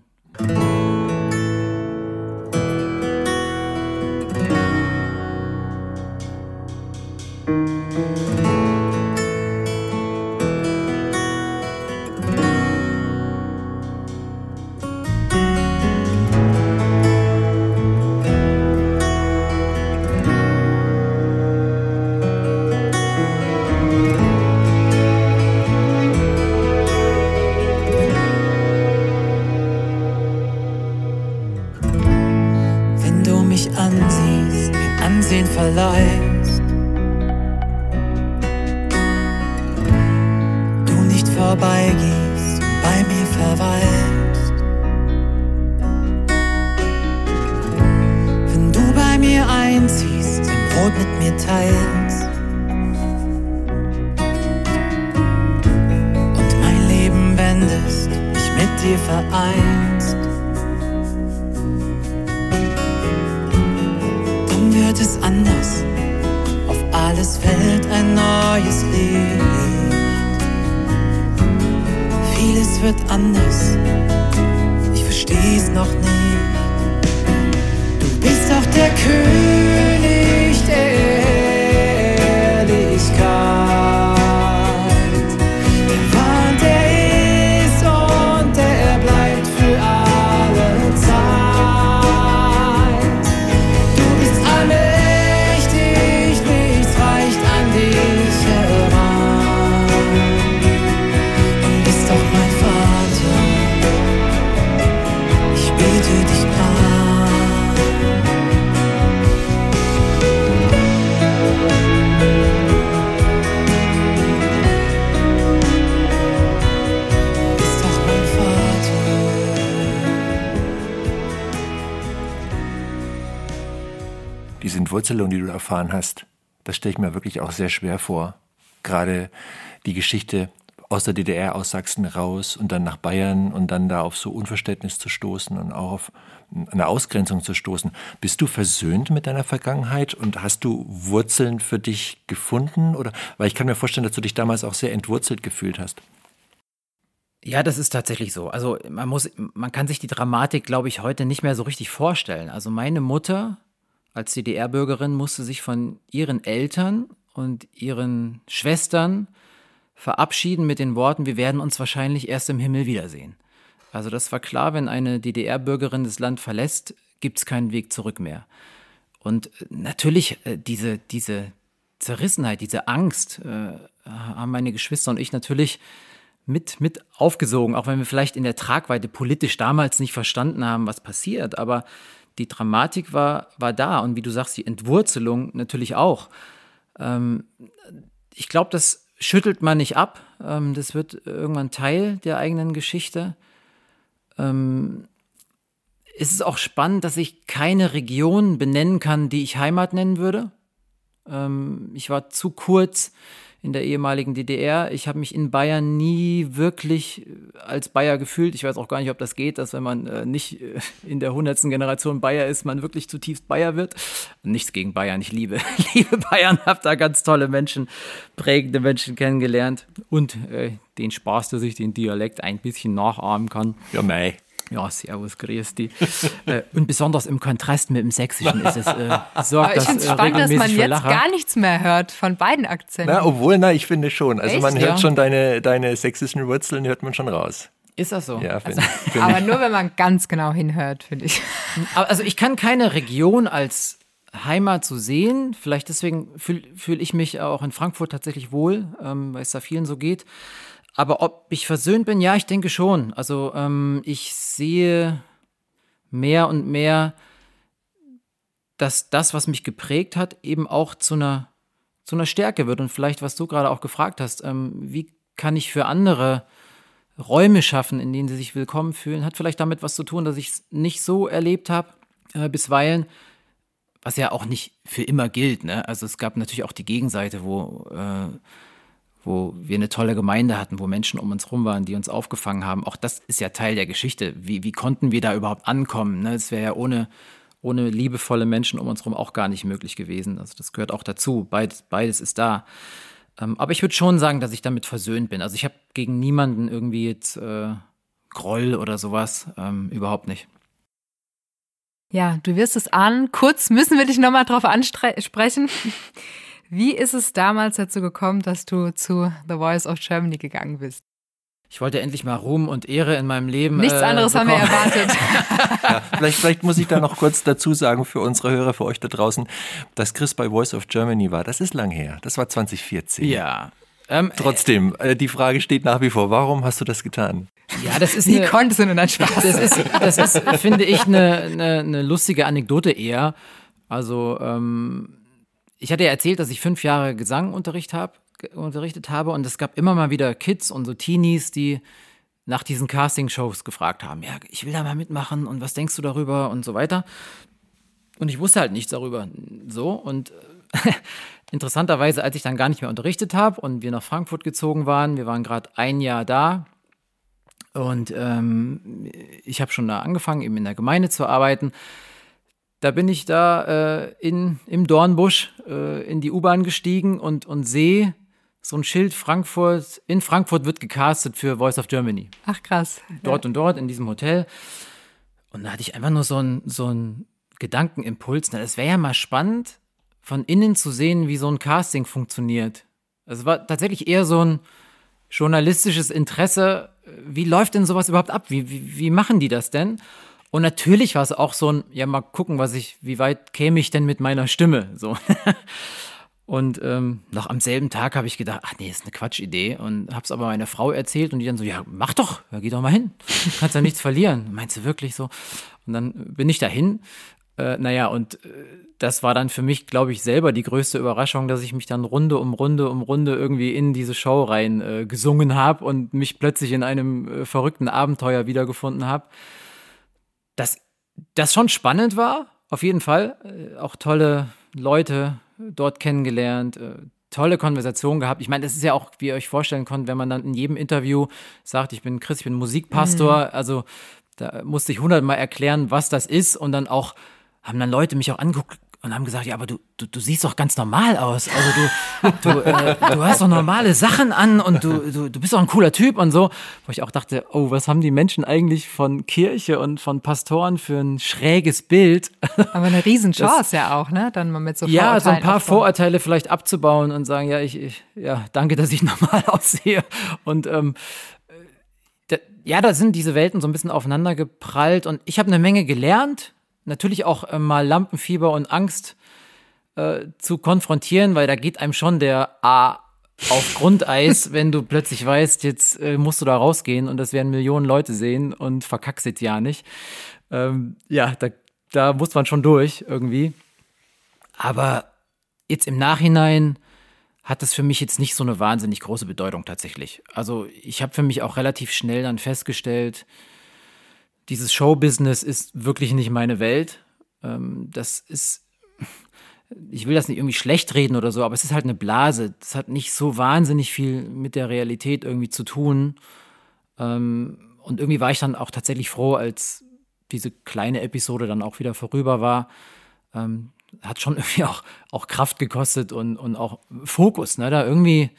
Entwurzelung, die du erfahren hast, das stelle ich mir wirklich auch sehr schwer vor. Gerade die Geschichte aus der DDR, aus Sachsen raus und dann nach Bayern und dann da auf so Unverständnis zu stoßen und auch auf eine Ausgrenzung zu stoßen. Bist du versöhnt mit deiner Vergangenheit und hast du Wurzeln für dich gefunden? Oder weil ich kann mir vorstellen, dass du dich damals auch sehr entwurzelt gefühlt hast. Ja, das ist tatsächlich so. Also man muss, man kann sich die Dramatik, glaube ich, heute nicht mehr so richtig vorstellen. Also meine Mutter als DDR-Bürgerin musste sich von ihren Eltern und ihren Schwestern verabschieden mit den Worten, wir werden uns wahrscheinlich erst im Himmel wiedersehen. Also das war klar, wenn eine DDR-Bürgerin das Land verlässt, gibt es keinen Weg zurück mehr. Und äh, natürlich äh, diese, diese Zerrissenheit, diese Angst äh, haben meine Geschwister und ich natürlich mit, mit aufgesogen, auch wenn wir vielleicht in der Tragweite politisch damals nicht verstanden haben, was passiert. Aber die Dramatik war, war da und wie du sagst, die Entwurzelung natürlich auch. Ähm, ich glaube, das schüttelt man nicht ab. Ähm, das wird irgendwann Teil der eigenen Geschichte. Ähm, es ist auch spannend, dass ich keine Region benennen kann, die ich Heimat nennen würde. Ähm, ich war zu kurz in der ehemaligen DDR. Ich habe mich in Bayern nie wirklich äh, als Bayer gefühlt. Ich weiß auch gar nicht, ob das geht, dass wenn man äh, nicht äh, in der hundertsten Generation Bayer ist, man wirklich zutiefst Bayer wird. Nichts gegen Bayern. Ich liebe, liebe Bayern, habe da ganz tolle Menschen, prägende Menschen kennengelernt und äh, den Spaß, dass ich den Dialekt ein bisschen nachahmen kann. Ja, mei. Ja, servus, grüß die. äh, und besonders im Kontrast mit dem Sächsischen ist es, äh, sorgt Aber ich finde es äh, spannend, dass man jetzt Lacher. gar nichts mehr hört von beiden Akzenten. Na, obwohl, na, ich finde schon. Also Echt? man hört Ja. schon deine, deine sächsischen Wurzeln, hört man schon raus. Ist das so? Ja, finde find Aber nur, wenn man ganz genau hinhört, finde ich. Also ich kann keine Region als Heimat so sehen. Vielleicht deswegen fühle fühl ich mich auch in Frankfurt tatsächlich wohl, ähm, weil es da vielen so geht. Aber ob ich versöhnt bin, ja, ich denke schon. Also ähm, ich sehe mehr und mehr, dass das, was mich geprägt hat, eben auch zu einer, zu einer Stärke wird. Und vielleicht, was du gerade auch gefragt hast, ähm, wie kann ich für andere Räume schaffen, in denen sie sich willkommen fühlen, hat vielleicht damit was zu tun, dass ich es nicht so erlebt habe, äh, bisweilen, was ja auch nicht für immer gilt. Ne? Also es gab natürlich auch die Gegenseite, wo, äh, wo wir eine tolle Gemeinde hatten, wo Menschen um uns rum waren, die uns aufgefangen haben. Auch das ist ja Teil der Geschichte. Wie, wie konnten wir da überhaupt ankommen? Ne? Es wäre ja ohne, ohne liebevolle Menschen um uns rum auch gar nicht möglich gewesen. Also das gehört auch dazu. Beides, beides ist da. Ähm, aber ich würde schon sagen, dass ich damit versöhnt bin. Also ich habe gegen niemanden irgendwie jetzt äh, Groll oder sowas. Ähm, überhaupt nicht. Ja, du wirst es an. Kurz müssen wir dich nochmal drauf ansprechen. Wie ist es damals dazu gekommen, dass du zu The Voice of Germany gegangen bist? Ich wollte endlich mal Ruhm und Ehre in meinem Leben. Nichts äh, anderes haben wir bekommen. erwartet. Vielleicht, vielleicht muss ich da noch kurz dazu sagen für unsere Hörer, für euch da draußen, dass Chris bei Voice of Germany war. Das ist lang her. Das war 2014. Ja. Ähm, Trotzdem, äh, die Frage steht nach wie vor, warum hast du das getan? ja, das ist Wie eine, konntest du denn dann Spaß? das ist, das ist, finde ich, eine, eine, eine lustige Anekdote eher. Also, ähm, ich hatte ja erzählt, dass ich fünf Jahre Gesangunterricht hab, ge- unterrichtet habe und es gab immer mal wieder Kids und so Teenies, die nach diesen Casting-Shows gefragt haben, ja, ich will da mal mitmachen und was denkst du darüber und so weiter. Und ich wusste halt nichts darüber. So, und interessanterweise, als ich dann gar nicht mehr unterrichtet habe und wir nach Frankfurt gezogen waren, wir waren gerade ein Jahr da, Und ähm, ich habe schon da angefangen, eben in der Gemeinde zu arbeiten. Da bin ich da äh, in, im Dornbusch äh, in die U-Bahn gestiegen und, und sehe so ein Schild Frankfurt, in Frankfurt wird gecastet für Voice of Germany. Ach krass. Dort ja. und dort in diesem Hotel. Und da hatte ich einfach nur so einen so einen Gedankenimpuls. Es wäre ja mal spannend, von innen zu sehen, wie so ein Casting funktioniert. Es war tatsächlich eher so ein journalistisches Interesse. Wie läuft denn sowas überhaupt ab? Wie, wie, wie machen die das denn? Und natürlich war es auch so ein, ja, mal gucken, was ich, wie weit käme ich denn mit meiner Stimme? So. Und ähm, noch am selben Tag habe ich gedacht, ach nee, ist eine Quatschidee. Und habe es aber meiner Frau erzählt und die dann so, ja, mach doch, ja, geh doch mal hin. Kannst ja nichts verlieren. Meinst du wirklich so? Und dann bin ich dahin. Äh, naja, und äh, das war dann für mich, glaube ich, selber die größte Überraschung, dass ich mich dann Runde um Runde um Runde irgendwie in diese Show rein äh, gesungen habe und mich plötzlich in einem äh, verrückten Abenteuer wiedergefunden habe. Das, das schon spannend war, auf jeden Fall. Äh, auch tolle Leute dort kennengelernt, äh, tolle Konversation gehabt. Ich meine, das ist ja auch, wie ihr euch vorstellen könnt, wenn man dann in jedem Interview sagt, ich bin Chris, ich bin Musikpastor, mhm. also da musste ich hundertmal erklären, was das ist und dann auch haben dann Leute mich auch angeguckt, und haben gesagt, ja, aber du, du, du siehst doch ganz normal aus. Also du, du, äh, du hast doch normale Sachen an und du, du, du bist doch ein cooler Typ und so. Wo ich auch dachte, oh, was haben die Menschen eigentlich von Kirche und von Pastoren für ein schräges Bild? Aber eine Riesenchance das, ja auch, ne? Dann mal mit so Ja, so ein paar aufbauen. Vorurteile vielleicht abzubauen und sagen, ja, ich, ich ja, danke, dass ich normal aussehe. Und ähm, da, ja, da sind diese Welten so ein bisschen aufeinander geprallt und ich habe eine Menge gelernt natürlich auch äh, mal Lampenfieber und Angst äh, zu konfrontieren, weil da geht einem schon der A auf Grundeis, wenn du plötzlich weißt, jetzt äh, musst du da rausgehen und das werden Millionen Leute sehen und verkackst jetzt ja nicht. Ähm, ja, da, da muss man schon durch irgendwie. Aber jetzt im Nachhinein hat das für mich jetzt nicht so eine wahnsinnig große Bedeutung tatsächlich. Also ich habe für mich auch relativ schnell dann festgestellt, dieses Showbusiness ist wirklich nicht meine Welt. Ähm, das ist, ich will das nicht irgendwie schlecht reden oder so, aber es ist halt eine Blase. Das hat nicht so wahnsinnig viel mit der Realität irgendwie zu tun. Ähm, und irgendwie war ich dann auch tatsächlich froh, als diese kleine Episode dann auch wieder vorüber war. Ähm, hat schon irgendwie auch, auch Kraft gekostet und, und auch Fokus, ne? Da irgendwie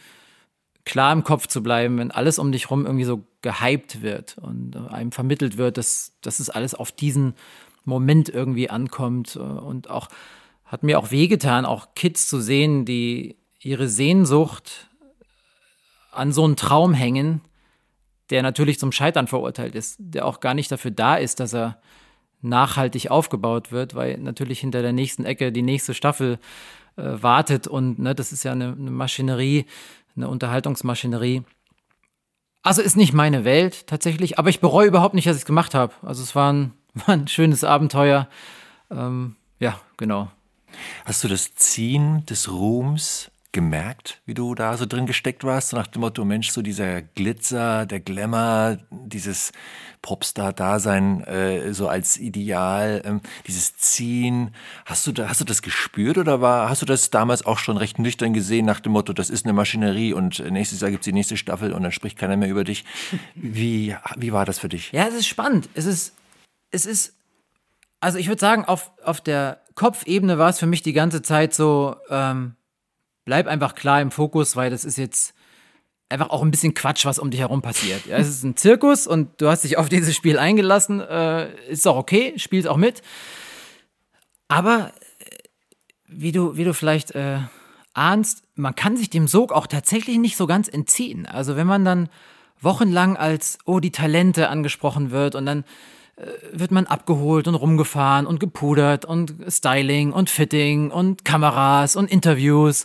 klar im Kopf zu bleiben, wenn alles um dich rum irgendwie so gehypt wird und äh, einem vermittelt wird, dass, dass es alles auf diesen Moment irgendwie ankommt. Äh, und auch hat mir auch wehgetan, auch Kids zu sehen, die ihre Sehnsucht an so einen Traum hängen, der natürlich zum Scheitern verurteilt ist, der auch gar nicht dafür da ist, dass er nachhaltig aufgebaut wird, weil natürlich hinter der nächsten Ecke die nächste Staffel äh, wartet und ne, das ist ja eine, eine Maschinerie, eine Unterhaltungsmaschinerie. Also ist nicht meine Welt tatsächlich, aber ich bereue überhaupt nicht, dass ich es gemacht habe. Also es war ein, war ein schönes Abenteuer. Ähm, ja, genau. Hast du das Ziehen des Ruhms gemerkt, wie du da so drin gesteckt warst? Nach dem Motto, Mensch, so dieser Glitzer, der Glamour, dieses Popstar-Dasein äh, so als Ideal, ähm, dieses Ziehen. Hast du, da, hast du das gespürt oder war, hast du das damals auch schon recht nüchtern gesehen nach dem Motto, das ist eine Maschinerie und nächstes Jahr gibt es die nächste Staffel und dann spricht keiner mehr über dich? Wie, wie war das für dich? Ja, es ist spannend. Es ist, es ist, also ich würde sagen, auf, auf der Kopfebene war es für mich die ganze Zeit so, ähm, bleib einfach klar im Fokus, weil das ist jetzt einfach auch ein bisschen Quatsch, was um dich herum passiert. Ja, es ist ein Zirkus und du hast dich auf dieses Spiel eingelassen. Äh, ist auch okay, spielst auch mit. Aber äh, wie du, wie du vielleicht äh, ahnst, man kann sich dem Sog auch tatsächlich nicht so ganz entziehen. Also wenn man dann wochenlang als, oh, die Talente angesprochen wird und dann wird man abgeholt und rumgefahren und gepudert und Styling und Fitting und Kameras und Interviews.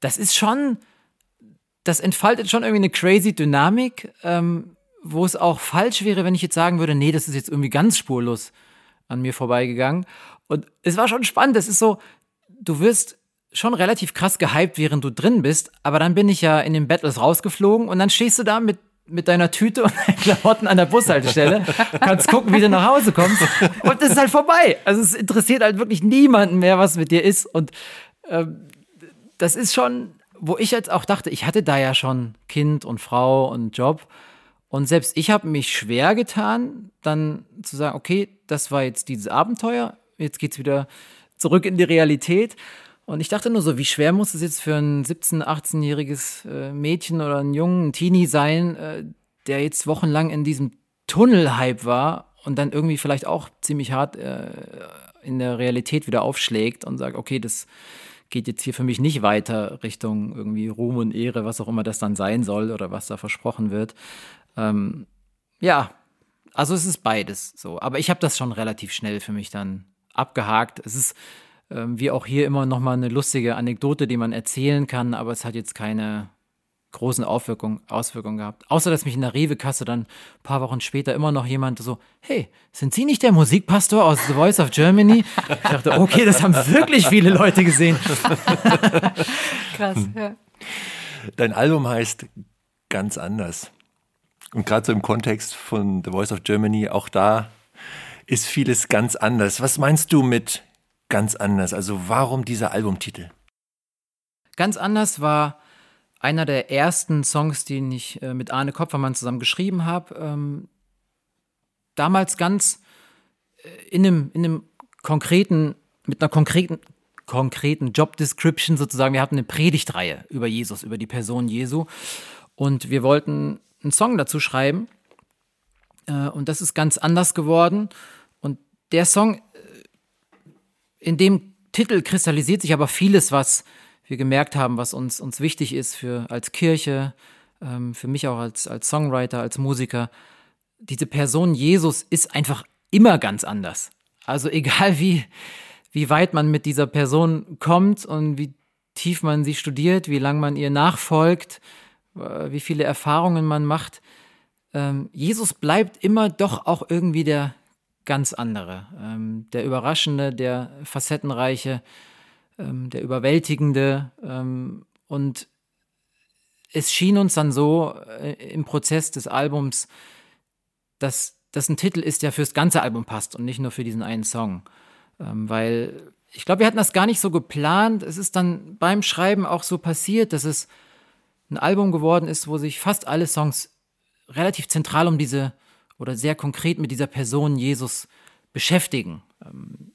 Das ist schon, das entfaltet schon irgendwie eine crazy Dynamik, ähm, wo es auch falsch wäre, wenn ich jetzt sagen würde, nee, das ist jetzt irgendwie ganz spurlos an mir vorbeigegangen. Und es war schon spannend. Es ist so, du wirst schon relativ krass gehypt, während du drin bist, aber dann bin ich ja in den Battles rausgeflogen und dann stehst du da mit mit deiner Tüte und deinen Klamotten an der Bushaltestelle, kannst gucken, wie du nach Hause kommst. Und es ist halt vorbei. Also es interessiert halt wirklich niemanden mehr, was mit dir ist. Und ähm, das ist schon, wo ich jetzt auch dachte, ich hatte da ja schon Kind und Frau und Job. Und selbst ich habe mich schwer getan, dann zu sagen, okay, das war jetzt dieses Abenteuer, jetzt geht's wieder zurück in die Realität. Und ich dachte nur so, wie schwer muss es jetzt für ein 17-, 18-jähriges äh, Mädchen oder einen jungen Teenie sein, äh, der jetzt wochenlang in diesem Tunnelhype war und dann irgendwie vielleicht auch ziemlich hart äh, in der Realität wieder aufschlägt und sagt, okay, das geht jetzt hier für mich nicht weiter Richtung irgendwie Ruhm und Ehre, was auch immer das dann sein soll oder was da versprochen wird. Ähm, ja, also es ist beides so. Aber ich habe das schon relativ schnell für mich dann abgehakt. Es ist ähm, wie auch hier immer noch mal eine lustige Anekdote, die man erzählen kann, aber es hat jetzt keine großen Auswirkungen, Auswirkungen gehabt. Außer, dass mich in der Rewe-Kasse dann ein paar Wochen später immer noch jemand so, hey, sind Sie nicht der Musikpastor aus The Voice of Germany? Ich dachte, okay, das haben wirklich viele Leute gesehen. Krass, ja. Dein Album heißt ganz anders. Und gerade so im Kontext von The Voice of Germany, auch da ist vieles ganz anders. Was meinst du mit ganz anders? Also warum dieser Albumtitel? Ganz anders war einer der ersten Songs, den ich äh, mit Arne Kopfermann zusammen geschrieben habe. Ähm, damals ganz äh, in, einem, in einem konkreten, mit einer konkreten, konkreten Job Description sozusagen. Wir hatten eine Predigtreihe über Jesus, über die Person Jesu. Und wir wollten einen Song dazu schreiben. Äh, und das ist ganz anders geworden. Und der Song, in dem Titel kristallisiert sich aber vieles, was wir gemerkt haben, was uns, uns wichtig ist für als Kirche, ähm, für mich auch als, als Songwriter, als Musiker. Diese Person Jesus ist einfach immer ganz anders. Also egal wie, wie weit man mit dieser Person kommt und wie tief man sie studiert, wie lang man ihr nachfolgt, äh, wie viele Erfahrungen man macht, ähm, Jesus bleibt immer doch auch irgendwie der ganz andere, ähm, der überraschende, der facettenreiche, ähm, der überwältigende. Ähm, und es schien uns dann so äh, im Prozess des Albums, dass das ein Titel ist, der fürs ganze Album passt und nicht nur für diesen einen Song. Ähm, weil ich glaube, wir hatten das gar nicht so geplant. Es ist dann beim Schreiben auch so passiert, dass es ein Album geworden ist, wo sich fast alle Songs relativ zentral um diese oder sehr konkret mit dieser Person Jesus beschäftigen. Ähm,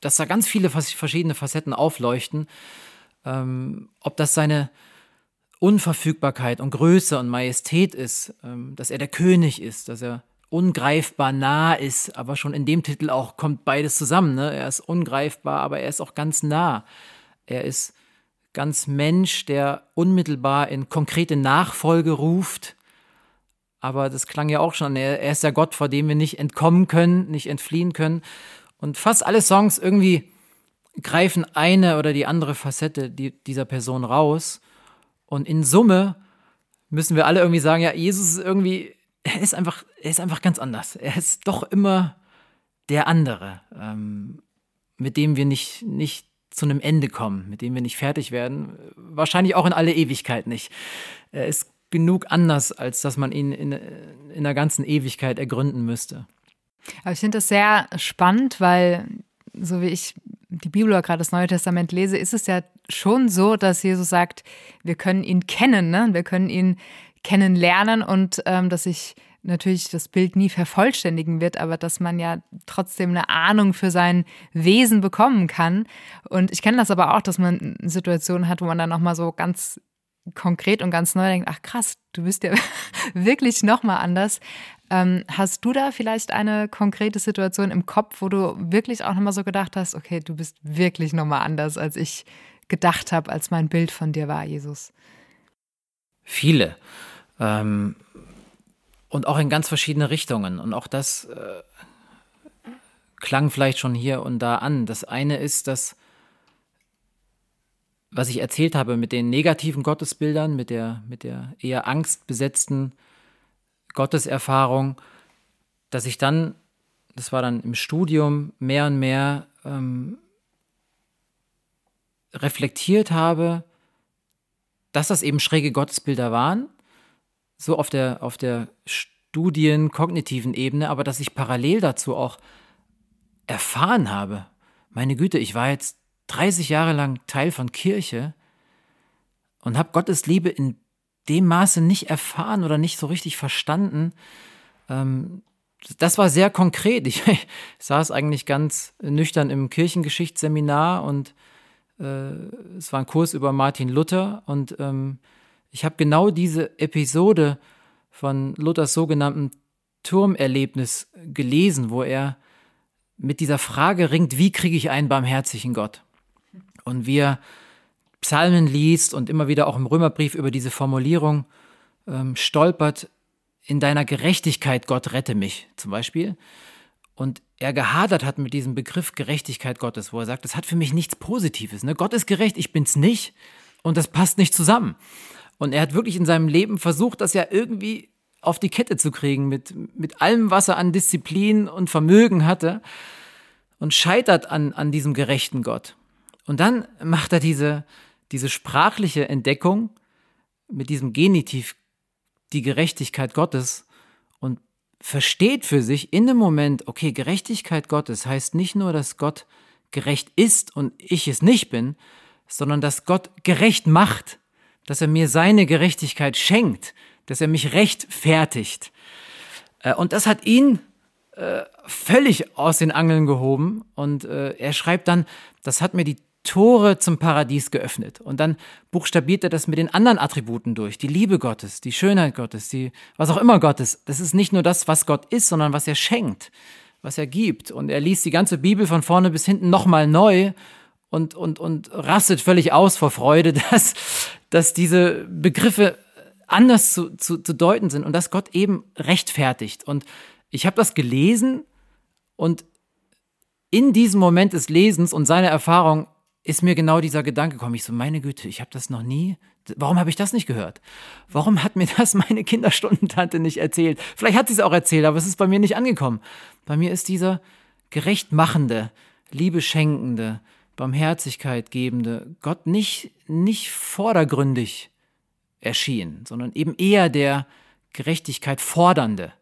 dass da ganz viele verschiedene Facetten aufleuchten. Ähm, ob das seine Unverfügbarkeit und Größe und Majestät ist, ähm, dass er der König ist, dass er ungreifbar nah ist, aber schon in dem Titel auch kommt beides zusammen. Ne? Er ist ungreifbar, aber er ist auch ganz nah. Er ist ganz Mensch, der unmittelbar in konkrete Nachfolge ruft. Aber das klang ja auch schon, er, er ist der Gott, vor dem wir nicht entkommen können, nicht entfliehen können. Und fast alle Songs irgendwie greifen eine oder die andere Facette dieser Person raus. Und in Summe müssen wir alle irgendwie sagen, ja, Jesus ist irgendwie, er ist einfach, er ist einfach ganz anders. Er ist doch immer der andere, ähm, mit dem wir nicht, nicht zu einem Ende kommen, mit dem wir nicht fertig werden. Wahrscheinlich auch in alle Ewigkeit nicht. Er ist genug anders, als dass man ihn in, in der ganzen Ewigkeit ergründen müsste. Aber ich finde das sehr spannend, weil so wie ich die Bibel oder gerade das Neue Testament lese, ist es ja schon so, dass Jesus sagt, wir können ihn kennen, ne? wir können ihn kennenlernen und ähm, dass sich natürlich das Bild nie vervollständigen wird, aber dass man ja trotzdem eine Ahnung für sein Wesen bekommen kann. Und ich kenne das aber auch, dass man Situationen hat, wo man dann nochmal so ganz konkret und ganz neu denkt, ach krass, du bist ja wirklich nochmal anders. Ähm, hast du da vielleicht eine konkrete Situation im Kopf, wo du wirklich auch nochmal so gedacht hast, okay, du bist wirklich nochmal anders, als ich gedacht habe, als mein Bild von dir war, Jesus? Viele. Ähm, und auch in ganz verschiedene Richtungen. Und auch das äh, klang vielleicht schon hier und da an. Das eine ist, dass was ich erzählt habe mit den negativen Gottesbildern, mit der, mit der eher angstbesetzten Gotteserfahrung, dass ich dann, das war dann im Studium, mehr und mehr ähm, reflektiert habe, dass das eben schräge Gottesbilder waren, so auf der, auf der studien-kognitiven Ebene, aber dass ich parallel dazu auch erfahren habe, meine Güte, ich war jetzt 30 Jahre lang Teil von Kirche und habe Gottes Liebe in dem Maße nicht erfahren oder nicht so richtig verstanden. Ähm, das war sehr konkret. Ich, ich saß eigentlich ganz nüchtern im Kirchengeschichtsseminar und äh, es war ein Kurs über Martin Luther und ähm, ich habe genau diese Episode von Luthers sogenannten Turmerlebnis gelesen, wo er mit dieser Frage ringt, wie kriege ich einen barmherzigen Gott? Und wie er Psalmen liest und immer wieder auch im Römerbrief über diese Formulierung ähm, stolpert, in deiner Gerechtigkeit, Gott rette mich, zum Beispiel. Und er gehadert hat mit diesem Begriff Gerechtigkeit Gottes, wo er sagt, das hat für mich nichts Positives. Ne? Gott ist gerecht, ich bin's nicht und das passt nicht zusammen. Und er hat wirklich in seinem Leben versucht, das ja irgendwie auf die Kette zu kriegen mit, mit allem, was er an Disziplin und Vermögen hatte und scheitert an, an diesem gerechten Gott. Und dann macht er diese, diese sprachliche Entdeckung mit diesem Genitiv, die Gerechtigkeit Gottes und versteht für sich in dem Moment, okay, Gerechtigkeit Gottes heißt nicht nur, dass Gott gerecht ist und ich es nicht bin, sondern dass Gott gerecht macht, dass er mir seine Gerechtigkeit schenkt, dass er mich rechtfertigt. Äh, und das hat ihn äh, völlig aus den Angeln gehoben. Und äh, er schreibt dann, das hat mir die Tore zum Paradies geöffnet. Und dann buchstabiert er das mit den anderen Attributen durch. Die Liebe Gottes, die Schönheit Gottes, die, was auch immer Gottes. Das ist nicht nur das, was Gott ist, sondern was er schenkt, was er gibt. Und er liest die ganze Bibel von vorne bis hinten nochmal neu und, und, und rastet völlig aus vor Freude, dass, dass diese Begriffe anders zu, zu, zu deuten sind und dass Gott eben rechtfertigt. Und ich habe das gelesen und in diesem Moment des Lesens und seiner Erfahrung ist mir genau dieser Gedanke gekommen. Ich so, meine Güte, ich habe das noch nie. Warum habe ich das nicht gehört? Warum hat mir das meine Kinderstundentante nicht erzählt? Vielleicht hat sie es auch erzählt, aber es ist bei mir nicht angekommen. Bei mir ist dieser gerechtmachende, Liebe schenkende, Barmherzigkeit gebende Gott nicht, nicht vordergründig erschienen, sondern eben eher der Gerechtigkeit fordernde.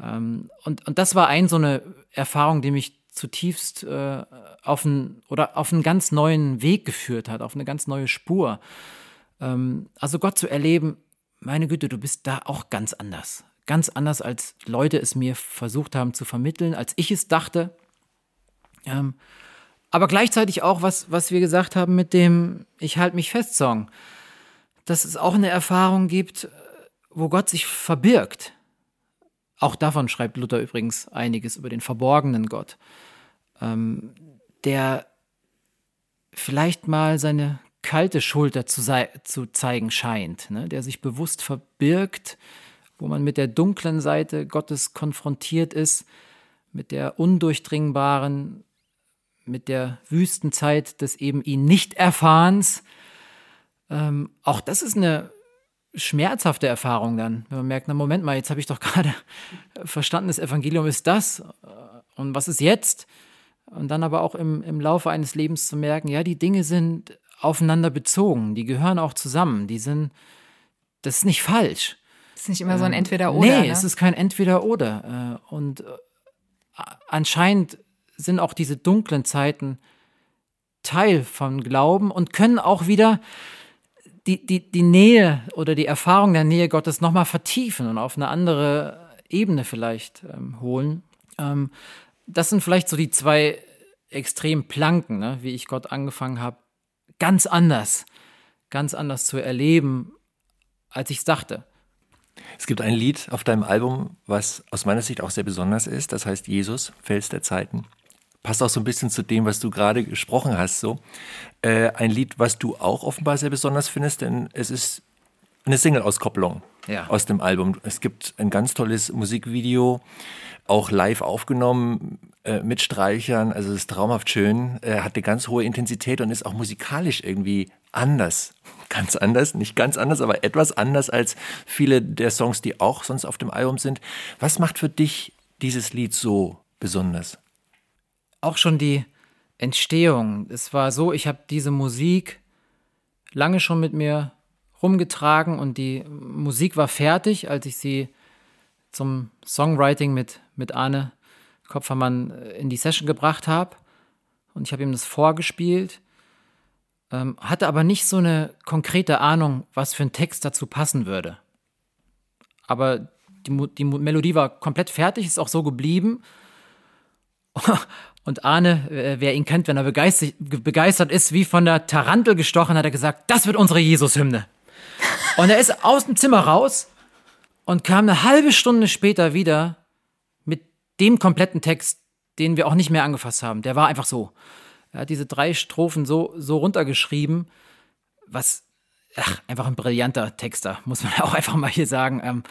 Ähm, und, und das war ein so eine Erfahrung, die mich zutiefst äh, auf einen oder auf einen ganz neuen Weg geführt hat, auf eine ganz neue Spur. Ähm, also Gott zu erleben, meine Güte, du bist da auch ganz anders. Ganz anders, als Leute es mir versucht haben zu vermitteln, als ich es dachte. Ähm, aber gleichzeitig auch, was, was wir gesagt haben mit dem Ich halte mich fest Song, dass es auch eine Erfahrung gibt, wo Gott sich verbirgt. Auch davon schreibt Luther übrigens einiges über den verborgenen Gott, ähm, der vielleicht mal seine kalte Schulter zu, zu zeigen scheint, ne? der sich bewusst verbirgt, wo man mit der dunklen Seite Gottes konfrontiert ist, mit der undurchdringbaren, mit der Wüstenzeit des eben ihn nicht erfahrens. Ähm, auch das ist eine schmerzhafte Erfahrung dann, wenn man merkt, na Moment mal, jetzt habe ich doch gerade verstanden, das Evangelium ist das äh, und was ist jetzt? Und dann aber auch im, im Laufe eines Lebens zu merken, ja, die Dinge sind aufeinander bezogen, die gehören auch zusammen, die sind, das ist nicht falsch. Das ist nicht immer so ein ähm, Entweder-Oder. Nee, ne? es ist kein Entweder-Oder. Äh, und äh, anscheinend sind auch diese dunklen Zeiten Teil von Glauben und können auch wieder die, die, die Nähe oder die Erfahrung der Nähe Gottes nochmal vertiefen und auf eine andere Ebene vielleicht ähm, holen. Ähm, das sind vielleicht so die zwei extremen Planken, ne, wie ich Gott angefangen habe, ganz anders, ganz anders zu erleben, als ich es dachte. Es gibt ein Lied auf deinem Album, was aus meiner Sicht auch sehr besonders ist. Das heißt Jesus, Fels der Zeiten passt auch so ein bisschen zu dem, was du gerade gesprochen hast. So äh, ein Lied, was du auch offenbar sehr besonders findest, denn es ist eine Single-Auskopplung ja. aus dem Album. Es gibt ein ganz tolles Musikvideo, auch live aufgenommen äh, mit Streichern. Also es ist traumhaft schön, äh, hat eine ganz hohe Intensität und ist auch musikalisch irgendwie anders. Ganz anders, nicht ganz anders, aber etwas anders als viele der Songs, die auch sonst auf dem Album sind. Was macht für dich dieses Lied so besonders? Auch schon die Entstehung. Es war so, ich habe diese Musik lange schon mit mir rumgetragen und die Musik war fertig, als ich sie zum Songwriting mit, mit Arne Kopfermann in die Session gebracht habe. Und ich habe ihm das vorgespielt. ähm, hatte aber nicht so eine konkrete Ahnung, was für ein Text dazu passen würde. Aber die, die Melodie war komplett fertig, ist auch so geblieben. Und Arne, äh, wer ihn kennt, wenn er begeistert, begeistert ist, wie von der Tarantel gestochen, hat er gesagt, das wird unsere Jesus-Hymne. Und er ist aus dem Zimmer raus und kam eine halbe Stunde später wieder mit dem kompletten Text, den wir auch nicht mehr angefasst haben. Der war einfach so. Er hat diese drei Strophen so, so runtergeschrieben, was ach, einfach ein brillanter Texter, muss man auch einfach mal hier sagen. Ähm,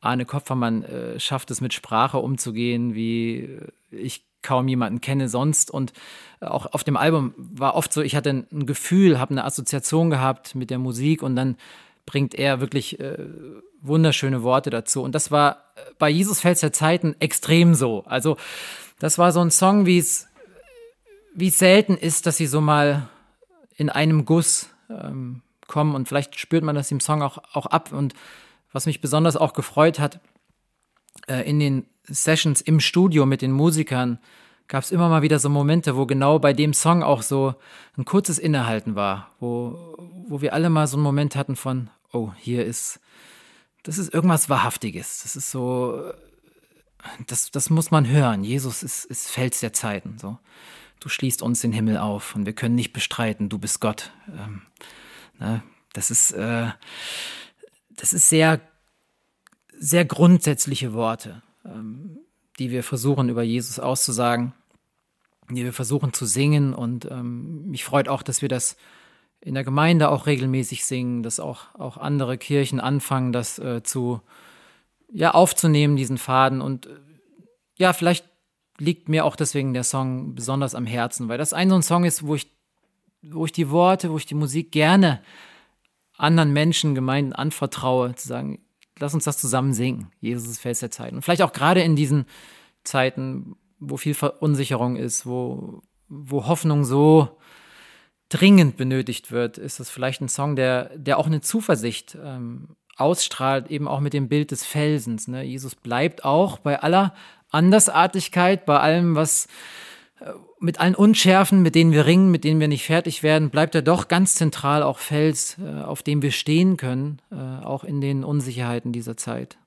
Arne Kopfermann äh, schafft es mit Sprache umzugehen, wie ich kaum jemanden kenne sonst. Und auch auf dem Album war oft so, ich hatte ein Gefühl, habe eine Assoziation gehabt mit der Musik und dann bringt er wirklich äh, wunderschöne Worte dazu. Und das war bei Jesus Fels der Zeiten extrem so. Also das war so ein Song, wie es wie selten ist, dass sie so mal in einem Guss ähm, kommen und vielleicht spürt man das im Song auch, auch ab. Und was mich besonders auch gefreut hat, äh, in den Sessions im Studio mit den Musikern gab es immer mal wieder so Momente, wo genau bei dem Song auch so ein kurzes Innehalten war, wo, wo wir alle mal so einen Moment hatten von, oh, hier ist, das ist irgendwas Wahrhaftiges. Das ist so, das, das muss man hören. Jesus ist, ist Fels der Zeiten. So. Du schließt uns den Himmel auf und wir können nicht bestreiten, du bist Gott. Ähm, ne? Das ist, äh, das ist sehr, sehr grundsätzliche Worte, ähm, die wir versuchen über Jesus auszusagen, die wir versuchen zu singen. Und ähm, mich freut auch, dass wir das in der Gemeinde auch regelmäßig singen, dass auch, auch andere Kirchen anfangen, das äh, zu ja, aufzunehmen, diesen Faden. Und äh, ja, vielleicht liegt mir auch deswegen der Song besonders am Herzen, weil das ein so ein Song ist, wo ich, wo ich die Worte, wo ich die Musik gerne anderen Menschen, Gemeinden anvertraue, zu sagen, lass uns das zusammen singen. Jesus ist Fels der Zeit. Und vielleicht auch gerade in diesen Zeiten, wo viel Verunsicherung ist, wo, wo Hoffnung so dringend benötigt wird, ist das vielleicht ein Song, der, der auch eine Zuversicht ähm, ausstrahlt, eben auch mit dem Bild des Felsens. Ne? Jesus bleibt auch bei aller Andersartigkeit, bei allem, was mit allen Unschärfen, mit denen wir ringen, mit denen wir nicht fertig werden, bleibt er doch ganz zentral auch Fels, äh, auf dem wir stehen können, äh, auch in den Unsicherheiten dieser Zeit.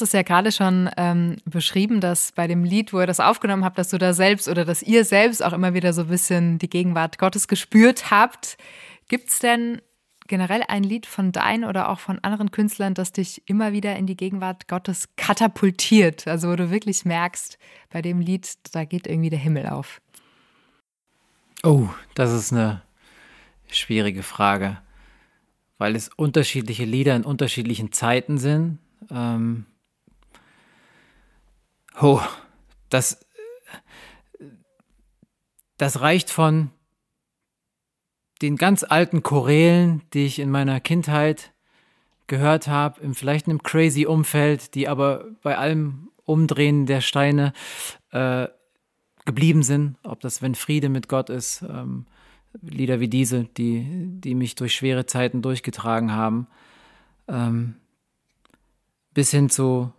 Hast es ja gerade schon ähm, beschrieben, dass bei dem Lied, wo ihr das aufgenommen habt, dass du da selbst oder dass ihr selbst auch immer wieder so ein bisschen die Gegenwart Gottes gespürt habt. Gibt es denn generell ein Lied von deinen oder auch von anderen Künstlern, das dich immer wieder in die Gegenwart Gottes katapultiert? Also wo du wirklich merkst, bei dem Lied, da geht irgendwie der Himmel auf. Oh, das ist eine schwierige Frage, weil es unterschiedliche Lieder in unterschiedlichen Zeiten sind. Ähm, oh, das, das reicht von den ganz alten Chorälen, die ich in meiner Kindheit gehört habe, im, vielleicht in einem crazy Umfeld, die aber bei allem Umdrehen der Steine äh, geblieben sind, ob das Wenn Friede mit Gott ist, ähm, Lieder wie diese, die, die mich durch schwere Zeiten durchgetragen haben. Ähm, bis hin zu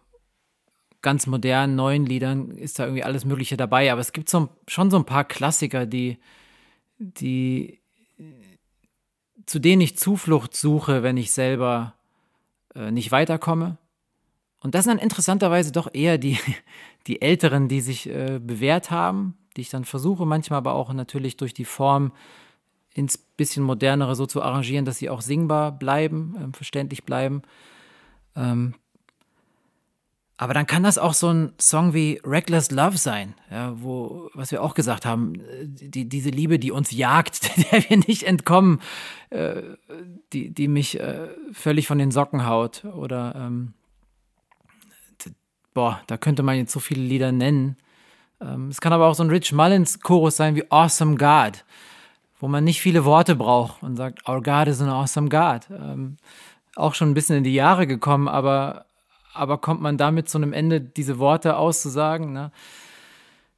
ganz modernen, neuen Liedern ist da irgendwie alles Mögliche dabei. Aber es gibt so, schon so ein paar Klassiker, die, die, zu denen ich Zuflucht suche, wenn ich selber äh, nicht weiterkomme. Und das sind dann interessanterweise doch eher die, die Älteren, die sich äh, bewährt haben, die ich dann versuche, manchmal aber auch natürlich durch die Form ins bisschen modernere so zu arrangieren, dass sie auch singbar bleiben, äh, verständlich bleiben. Ähm, aber dann kann das auch so ein Song wie Reckless Love sein, ja, wo, was wir auch gesagt haben, die, diese Liebe, die uns jagt, der wir nicht entkommen, äh, die, die mich äh, völlig von den Socken haut. Oder, ähm, boah, da könnte man jetzt so viele Lieder nennen. Ähm, es kann aber auch so ein Rich Mullins Chorus sein wie Awesome God, wo man nicht viele Worte braucht und sagt, Our God is an awesome God. Ähm, auch schon ein bisschen in die Jahre gekommen, aber aber kommt man damit zu einem Ende, diese Worte auszusagen? Ne?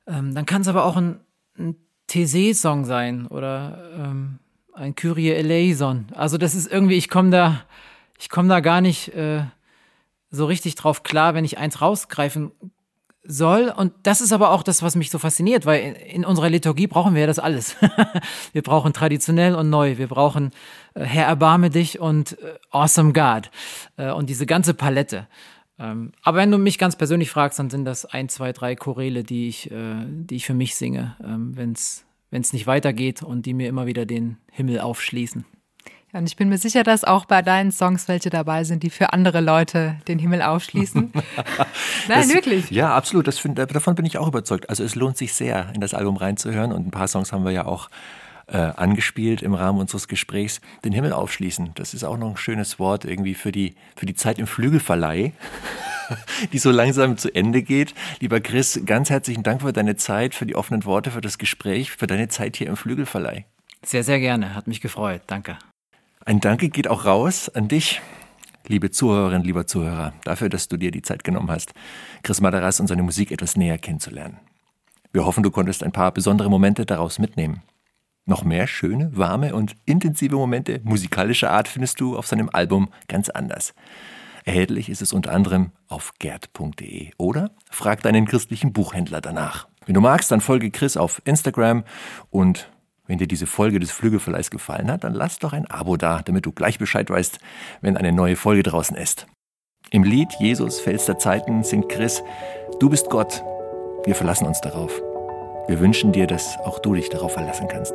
Ähm, dann kann es aber auch ein, ein Thésée-Song sein oder ähm, ein Kyrie eleison. Also das ist irgendwie, ich komme da, ich komme da gar nicht äh, so richtig drauf klar, wenn ich eins rausgreifen soll. Und das ist aber auch das, was mich so fasziniert, weil in, in unserer Liturgie brauchen wir ja das alles. wir brauchen traditionell und neu. Wir brauchen äh, Herr, erbarme dich und äh, Awesome God. Äh, und diese ganze Palette. Ähm, aber wenn du mich ganz persönlich fragst, dann sind das ein, zwei, drei Choräle, die ich, äh, die ich für mich singe, ähm, wenn es nicht weitergeht und die mir immer wieder den Himmel aufschließen. Ja, und ich bin mir sicher, dass auch bei deinen Songs welche dabei sind, die für andere Leute den Himmel aufschließen. Nein, das, wirklich. Ja, absolut. Das find, davon bin ich auch überzeugt. Also es lohnt sich sehr, in das Album reinzuhören. Und ein paar Songs haben wir ja auch äh, angespielt im Rahmen unseres Gesprächs, den Himmel aufschließen. Das ist auch noch ein schönes Wort irgendwie für die, für die Zeit im Flügelverleih, die so langsam zu Ende geht. Lieber Chris, ganz herzlichen Dank für deine Zeit, für die offenen Worte, für das Gespräch, für deine Zeit hier im Flügelverleih. Sehr, sehr gerne. Hat mich gefreut. Danke. Ein Danke geht auch raus an dich, liebe Zuhörerin, lieber Zuhörer, dafür, dass du dir die Zeit genommen hast, Chris Madaras und seine Musik etwas näher kennenzulernen. Wir hoffen, du konntest ein paar besondere Momente daraus mitnehmen. Noch mehr schöne, warme und intensive Momente musikalischer Art findest du auf seinem Album ganz anders. Erhältlich ist es unter anderem auf gerd.de oder frag deinen christlichen Buchhändler danach. Wenn du magst, dann folge Chris auf Instagram und wenn dir diese Folge des Flügelverleihs gefallen hat, dann lass doch ein Abo da, damit du gleich Bescheid weißt, wenn eine neue Folge draußen ist. Im Lied Jesus, Fels der Zeiten singt Chris, Du bist Gott, wir verlassen uns darauf. Wir wünschen dir, dass auch du dich darauf verlassen kannst.